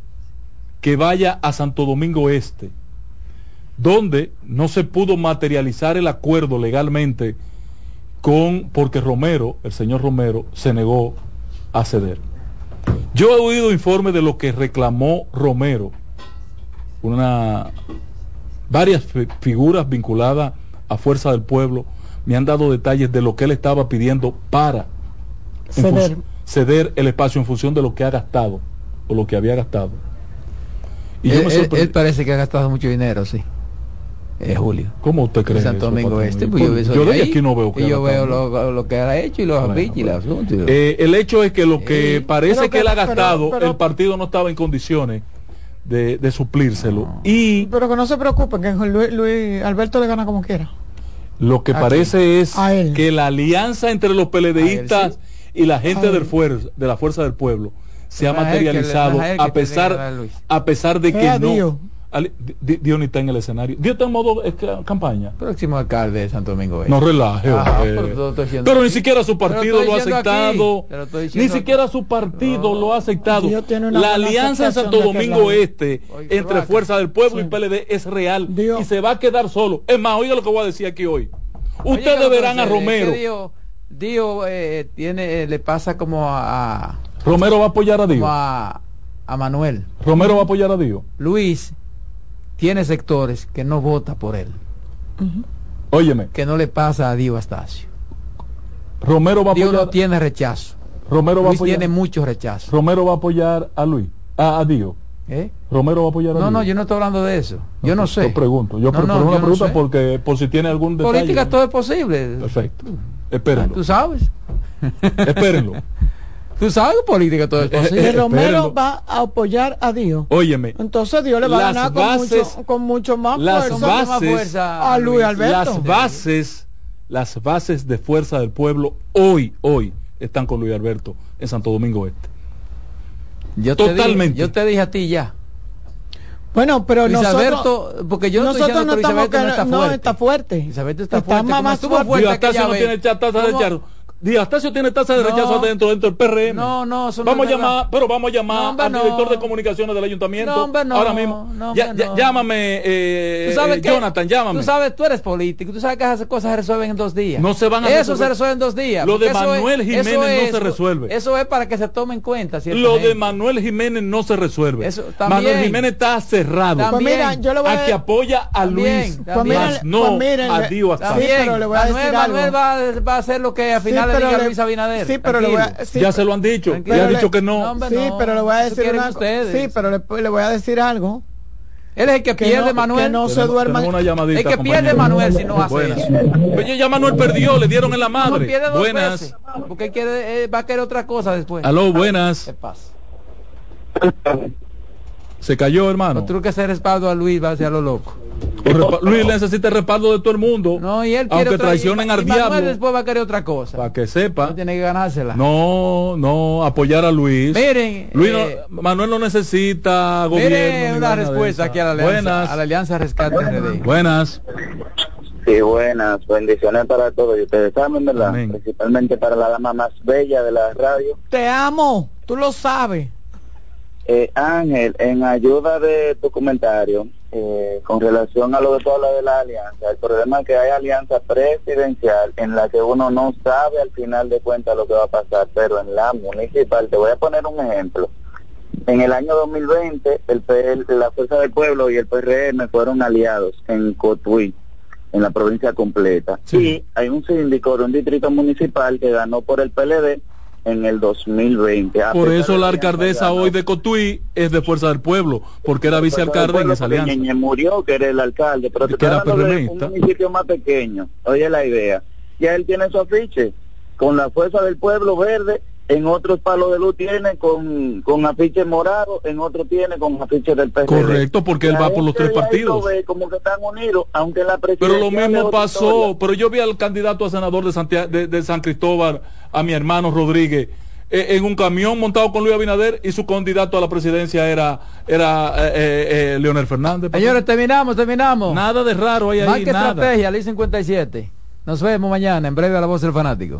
que vaya a Santo Domingo Este, donde no se pudo materializar el acuerdo legalmente con porque Romero, el señor Romero, se negó a ceder. Yo he oído informes de lo que reclamó Romero, una varias figuras vinculadas a Fuerza del Pueblo me han dado detalles de lo que él estaba pidiendo para Ceder. ceder el espacio en función de lo que ha gastado o lo que había gastado. Y él, yo me él- sorprendí. él parece que ha gastado mucho dinero, sí. Eh, Julio. ¿Cómo usted cree? Santo eso, Domingo? Este, ¿Y pues yo, yo de ahí, aquí no veo que y yo veo lo, lo que ha hecho y los Bueno, afiches y los asuntos. Eh, el hecho es que lo que parece que, que- él ha gastado, pero- el partido no estaba en condiciones de, de suplírselo. Y Pero que no se preocupen, que Luis, Luis Alberto le gana como quiera. lo que ¿A parece es que la alianza entre los peledeístas y la gente del de la Fuerza del Pueblo se ha materializado a pesar a pesar de Es que no Dios ni está en el escenario. Dios está en modo eh, ca- campaña. Próximo alcalde de Santo Domingo Este. No relaje. Pero ni siquiera su partido lo ha aquí. aceptado. Ni siquiera su partido lo ha aceptado. Dios La alianza en Santo Domingo. Este Oye, entre vaca. Fuerza del Pueblo y. PLD es real Dios. y se va a quedar solo. Es más, oiga lo que voy a decir aquí hoy. Ustedes ¿qué verán a sucede? Romero. Que Dio, Dio, eh, tiene, le pasa como a, a- Romero va a apoyar a como Dios. a, a Manuel. Romero va a apoyar a Dios. Luis tiene sectores que no vota por él, Óyeme, que no le pasa a Dio Astacio. Romero va a Dio apoyar. no tiene rechazo. Romero va a Luis apoyar. tiene mucho rechazo. Romero va a apoyar a Luis. A, a Dios. ¿eh? Romero va a apoyar a No, no, yo no estoy hablando de eso. Yo no sé. Yo pregunto. Yo No, pre- no, pero una yo pregunta sé. porque por si tiene algún detalle. Política todo es posible. Perfecto. Ah, Espérenlo. Tú sabes. Espérenlo. Tú sabes que política todo es Eh, posible. Que eh, Romero va a apoyar a Dios. Óyeme. Entonces Dios le va a ganar con, bases- mucho, con mucho más las fuerza, bases- más fuerza a Luis Alberto. Las bases, las bases de fuerza del pueblo hoy, hoy están con Luis Alberto en Santo Domingo Este. Yo te Totalmente. dije- yo te dije a ti ya. Bueno, pero Luis nosotros, Alberto, porque yo no nosotros no estamos que no está no fuerte. está fuerte. Luis Alberto está, Está fuerte. más- más fuerte. no tiene de ¿Cómo? Tasso tiene tasa de No. rechazo dentro, dentro del PRM. No, no, eso no Vamos es a llamar, verdad. pero vamos a llamar No, hombre, al no. director de comunicaciones del ayuntamiento. No, hombre, no. Ahora mismo. No, Ya- hombre, ya- no. Llámame, eh, Tú sabes eh, que- Jonathan, llámame. Tú sabes, tú eres político. Tú sabes que esas cosas se resuelven en dos días. No se van a Eso resolver. se resuelve en dos días. Lo de es- Manuel Jiménez no es- se resuelve. Eso es para que se tome en cuenta. Lo de. Manuel Jiménez no se resuelve. Eso también. Manuel Jiménez está cerrado. También. Pues mira, yo le voy a a que apoya a También, Luis, también. Pues más no pues miren, a le- Dio hasta Sí, También, pero le voy a Manuel, va, a hacer lo que a Sí, finales le pero diga a le- Luis Abinader. sí, pero le voy a- sí, ya se lo han dicho. Ya ha Pero dicho que no. No, hombre, Sí, no. pero le voy a decir una. Sí, pero le, le voy a decir algo. Él es el que, Que pierde, no- Manuel. que no se duerma. una llamadita, el que pierde. Manuel, si no hace Buenas. eso. Oye, ya Manuel perdió, le dieron en la No, madre. pierde dos Buenas. veces, porque quiere, eh, va a querer otra cosa después. Aló, buenas. ¿Qué pasa? Se cayó, hermano. Los truques de respaldo a Luis va hacia lo loco. Repa- Luis necesita el respaldo de todo el mundo. No, y él aunque traicionen y- al y Manuel diablo. después va a querer otra cosa. Para que sepa. No tiene que ganársela. No, no, apoyar a Luis. Miren, Luis eh, no- Manuel no necesita gobierno. Mire ni una respuesta aquí a la alianza, Buenas. a la alianza Rescate RD. Buenas. Sí, buenas, bendiciones para todos y ustedes saben, ¿verdad? Amén. Principalmente para la dama más bella de la radio. Te amo, tú lo sabes. Eh, Ángel, en ayuda de tu comentario, eh, con relación a lo que tú hablas de la alianza, el problema es que hay alianza presidencial en la que uno no sabe al final de cuentas lo que va a pasar, pero en la municipal, te voy a poner un ejemplo. En el año 2020, el PL, la Fuerza del Pueblo y el PRM fueron aliados en Cotuí, en la provincia completa. Y hay un síndico de un distrito municipal que ganó por el PLD en el 2020. A Por eso la alcaldesa hoy de Cotuí es de Fuerza del Pueblo, porque era vicealcalde en esa alianza. Ñeñe murió, que era el alcalde, pero te Que era hablando de un municipio más pequeño. Oye la idea. Ya él tiene su afiche con la fuerza del pueblo verde, en otros palos de luz tiene con, con afiche morado, en otro tiene con afiche del. Correcto, porque él La va por los tres partidos. ve como que están unidos, aunque la Pero lo mismo pasó, historia. pero yo vi al candidato a senador de, Santia- de, de San Cristóbal, a mi hermano Rodríguez, eh, en un camión montado con Luis Abinader y su candidato a la presidencia era, era eh, eh, eh, Leonel Fernández. Señores, terminamos, terminamos. Nada de raro hay ahí, Marca nada. estrategia, ley 57. Nos vemos mañana, en breve a la voz del fanático.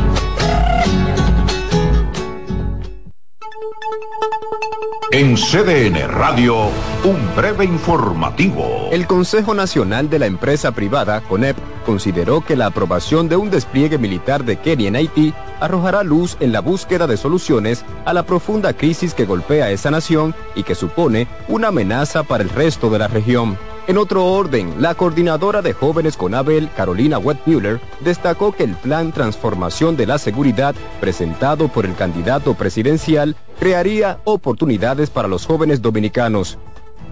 En CDN Radio, un breve informativo. El Consejo Nacional de la Empresa Privada, CONEP, consideró que la aprobación de un despliegue militar de Kenia en Haití arrojará luz en la búsqueda de soluciones a la profunda crisis que golpea a esa nación y que supone una amenaza para el resto de la región. En otro orden, la coordinadora de jóvenes con Abel, Carolina Wettmuller, destacó que el plan Transformación de la Seguridad presentado por el candidato presidencial crearía oportunidades para los jóvenes dominicanos.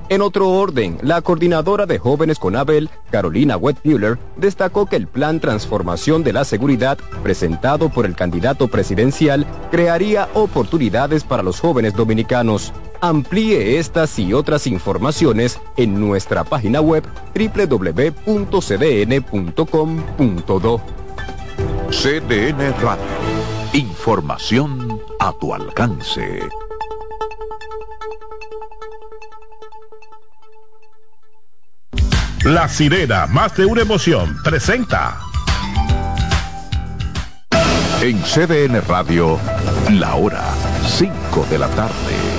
En otro orden, la coordinadora de jóvenes con Abel, Carolina Wettmuller, destacó que el plan Transformación de la Seguridad presentado por el candidato presidencial crearía oportunidades para los jóvenes dominicanos. Amplíe estas y otras informaciones en nuestra página web www.cdn.com.do. CDN Radio. Información a tu alcance. La sirena, más de una emoción, presenta. En CDN Radio, la hora 5 de la tarde.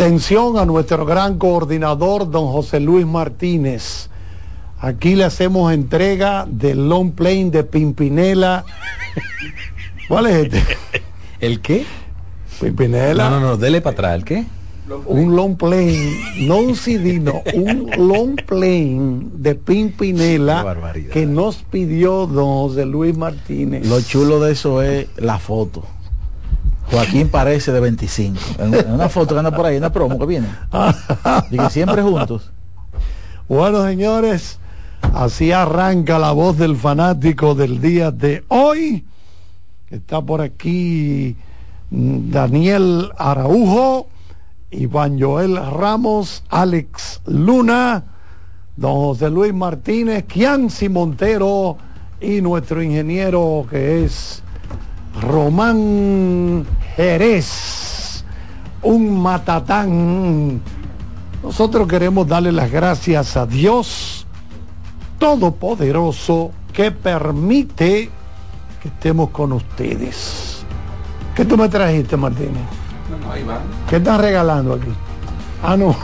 Atención a nuestro gran coordinador, don José Luis Martínez. Aquí le hacemos entrega del long plane de Pimpinela. ¿Cuál es este? ¿El qué? Pimpinela. No, no, no, dele para atrás. ¿El qué? Un long plane, no un CD, no, un long plane de Pimpinela que nos pidió don José Luis Martínez. Lo chulo de eso es la foto. Joaquín parece de 25. En, una foto que anda por ahí, una promo que viene. Que siempre juntos. Bueno, señores, así arranca la voz del fanático del día de hoy. Está por aquí mm, Daniel Araujo, Iván Joel Ramos, Alex Luna, don José Luis Martínez, Kianci Montero y nuestro ingeniero que es Román Jerez, un matatán. Nosotros queremos darle las gracias a Dios Todopoderoso que permite que estemos con ustedes. ¿Qué tú me trajiste, Martínez? ¿Qué están regalando aquí? Ah, no.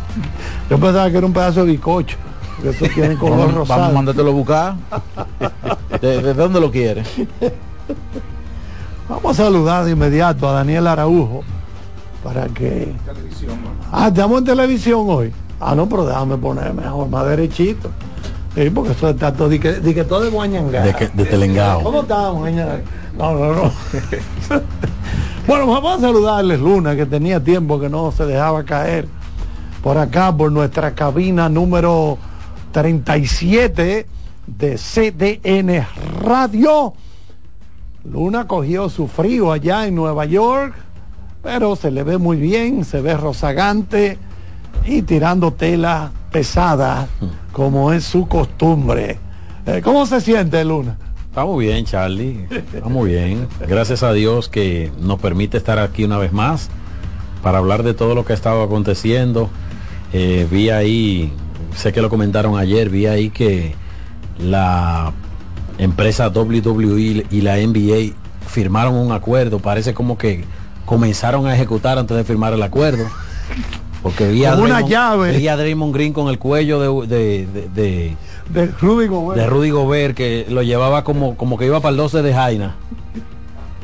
Yo pensaba que era un pedazo de bicocho. Que eso tiene color Vamos, rosado. vamos a mandártelo a buscar. ¿De, de dónde lo quieres? Vamos a saludar de inmediato a Daniel Araujo para que. Ah, estamos en televisión hoy. Ah, no, pero déjame poner mejor, más derechito. Sí, porque eso está todo, di que, di que todo de Guañangá. De, que- de Telengao. ¿Cómo estamos? No, no, no. bueno, vamos a saludarles, Luna, que tenía tiempo que no se dejaba caer por acá, por nuestra cabina número 37 de CDN Radio. Luna cogió su frío allá en Nueva York pero se le ve muy bien, se ve rozagante y tirando tela pesada, como es su costumbre. Eh, ¿Cómo se siente, Luna? Estamos bien, Charlie. Estamos bien. Gracias a Dios que nos permite estar aquí una vez más para hablar de todo lo que ha estado aconteciendo. Eh, vi ahí, sé que lo comentaron ayer, vi ahí que la empresa WWE y la NBA firmaron un acuerdo. Parece como que comenzaron a ejecutar antes de firmar el acuerdo. Porque vi a, Con una Draymond- llave. vi a Draymond Green con el cuello de, de, de- de- De Rudy Gobert. de Rudy Gobert que lo llevaba como, como que iba para el 12 de Jaina.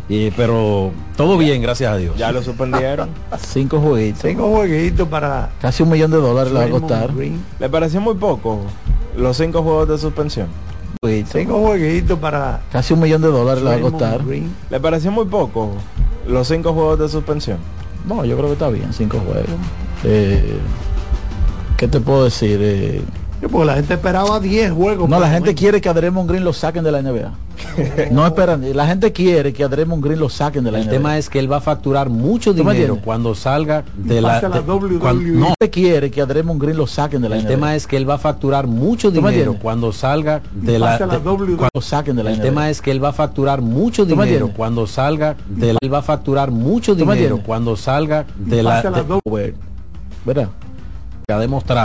Y, pero todo bien, gracias a Dios. Ya lo suspendieron. Cinco jueguitos. Cinco jueguitos para Casi un millón de dólares le va a Draymond costar. Green. ¿Le pareció muy poco los cinco juegos de suspensión? Cinco jueguitos para Casi un millón de dólares le va a costar. Green. ¿Le pareció muy poco los cinco juegos de suspensión? No, yo creo que está bien, cinco juegos. Eh, ¿Qué te puedo decir? Eh, Sí, porque la gente esperaba 10 juegos. no, la gente quiere que a Draymond Green lo saquen de la NBA. no esperan. La gente quiere que a Draymond Green lo saquen de la El NBA. tema es que él va a facturar mucho ¿Tú me dinero cuando salga de la... la de- WWE. cuando- no no, se quiere que a Draymond Green lo saquen de la el NBA. tema es que él va a facturar mucho ¿Tú me dinero cuando salga de la... la de- cuando- lo saquen de la el NBA. tema es que él va a facturar mucho ¿Tú me dinero cuando salga de la... Él va a facturar mucho ¿Tú me dinero cuando salga de la... la de-. Gobert, ¿verdad? que ha demostrado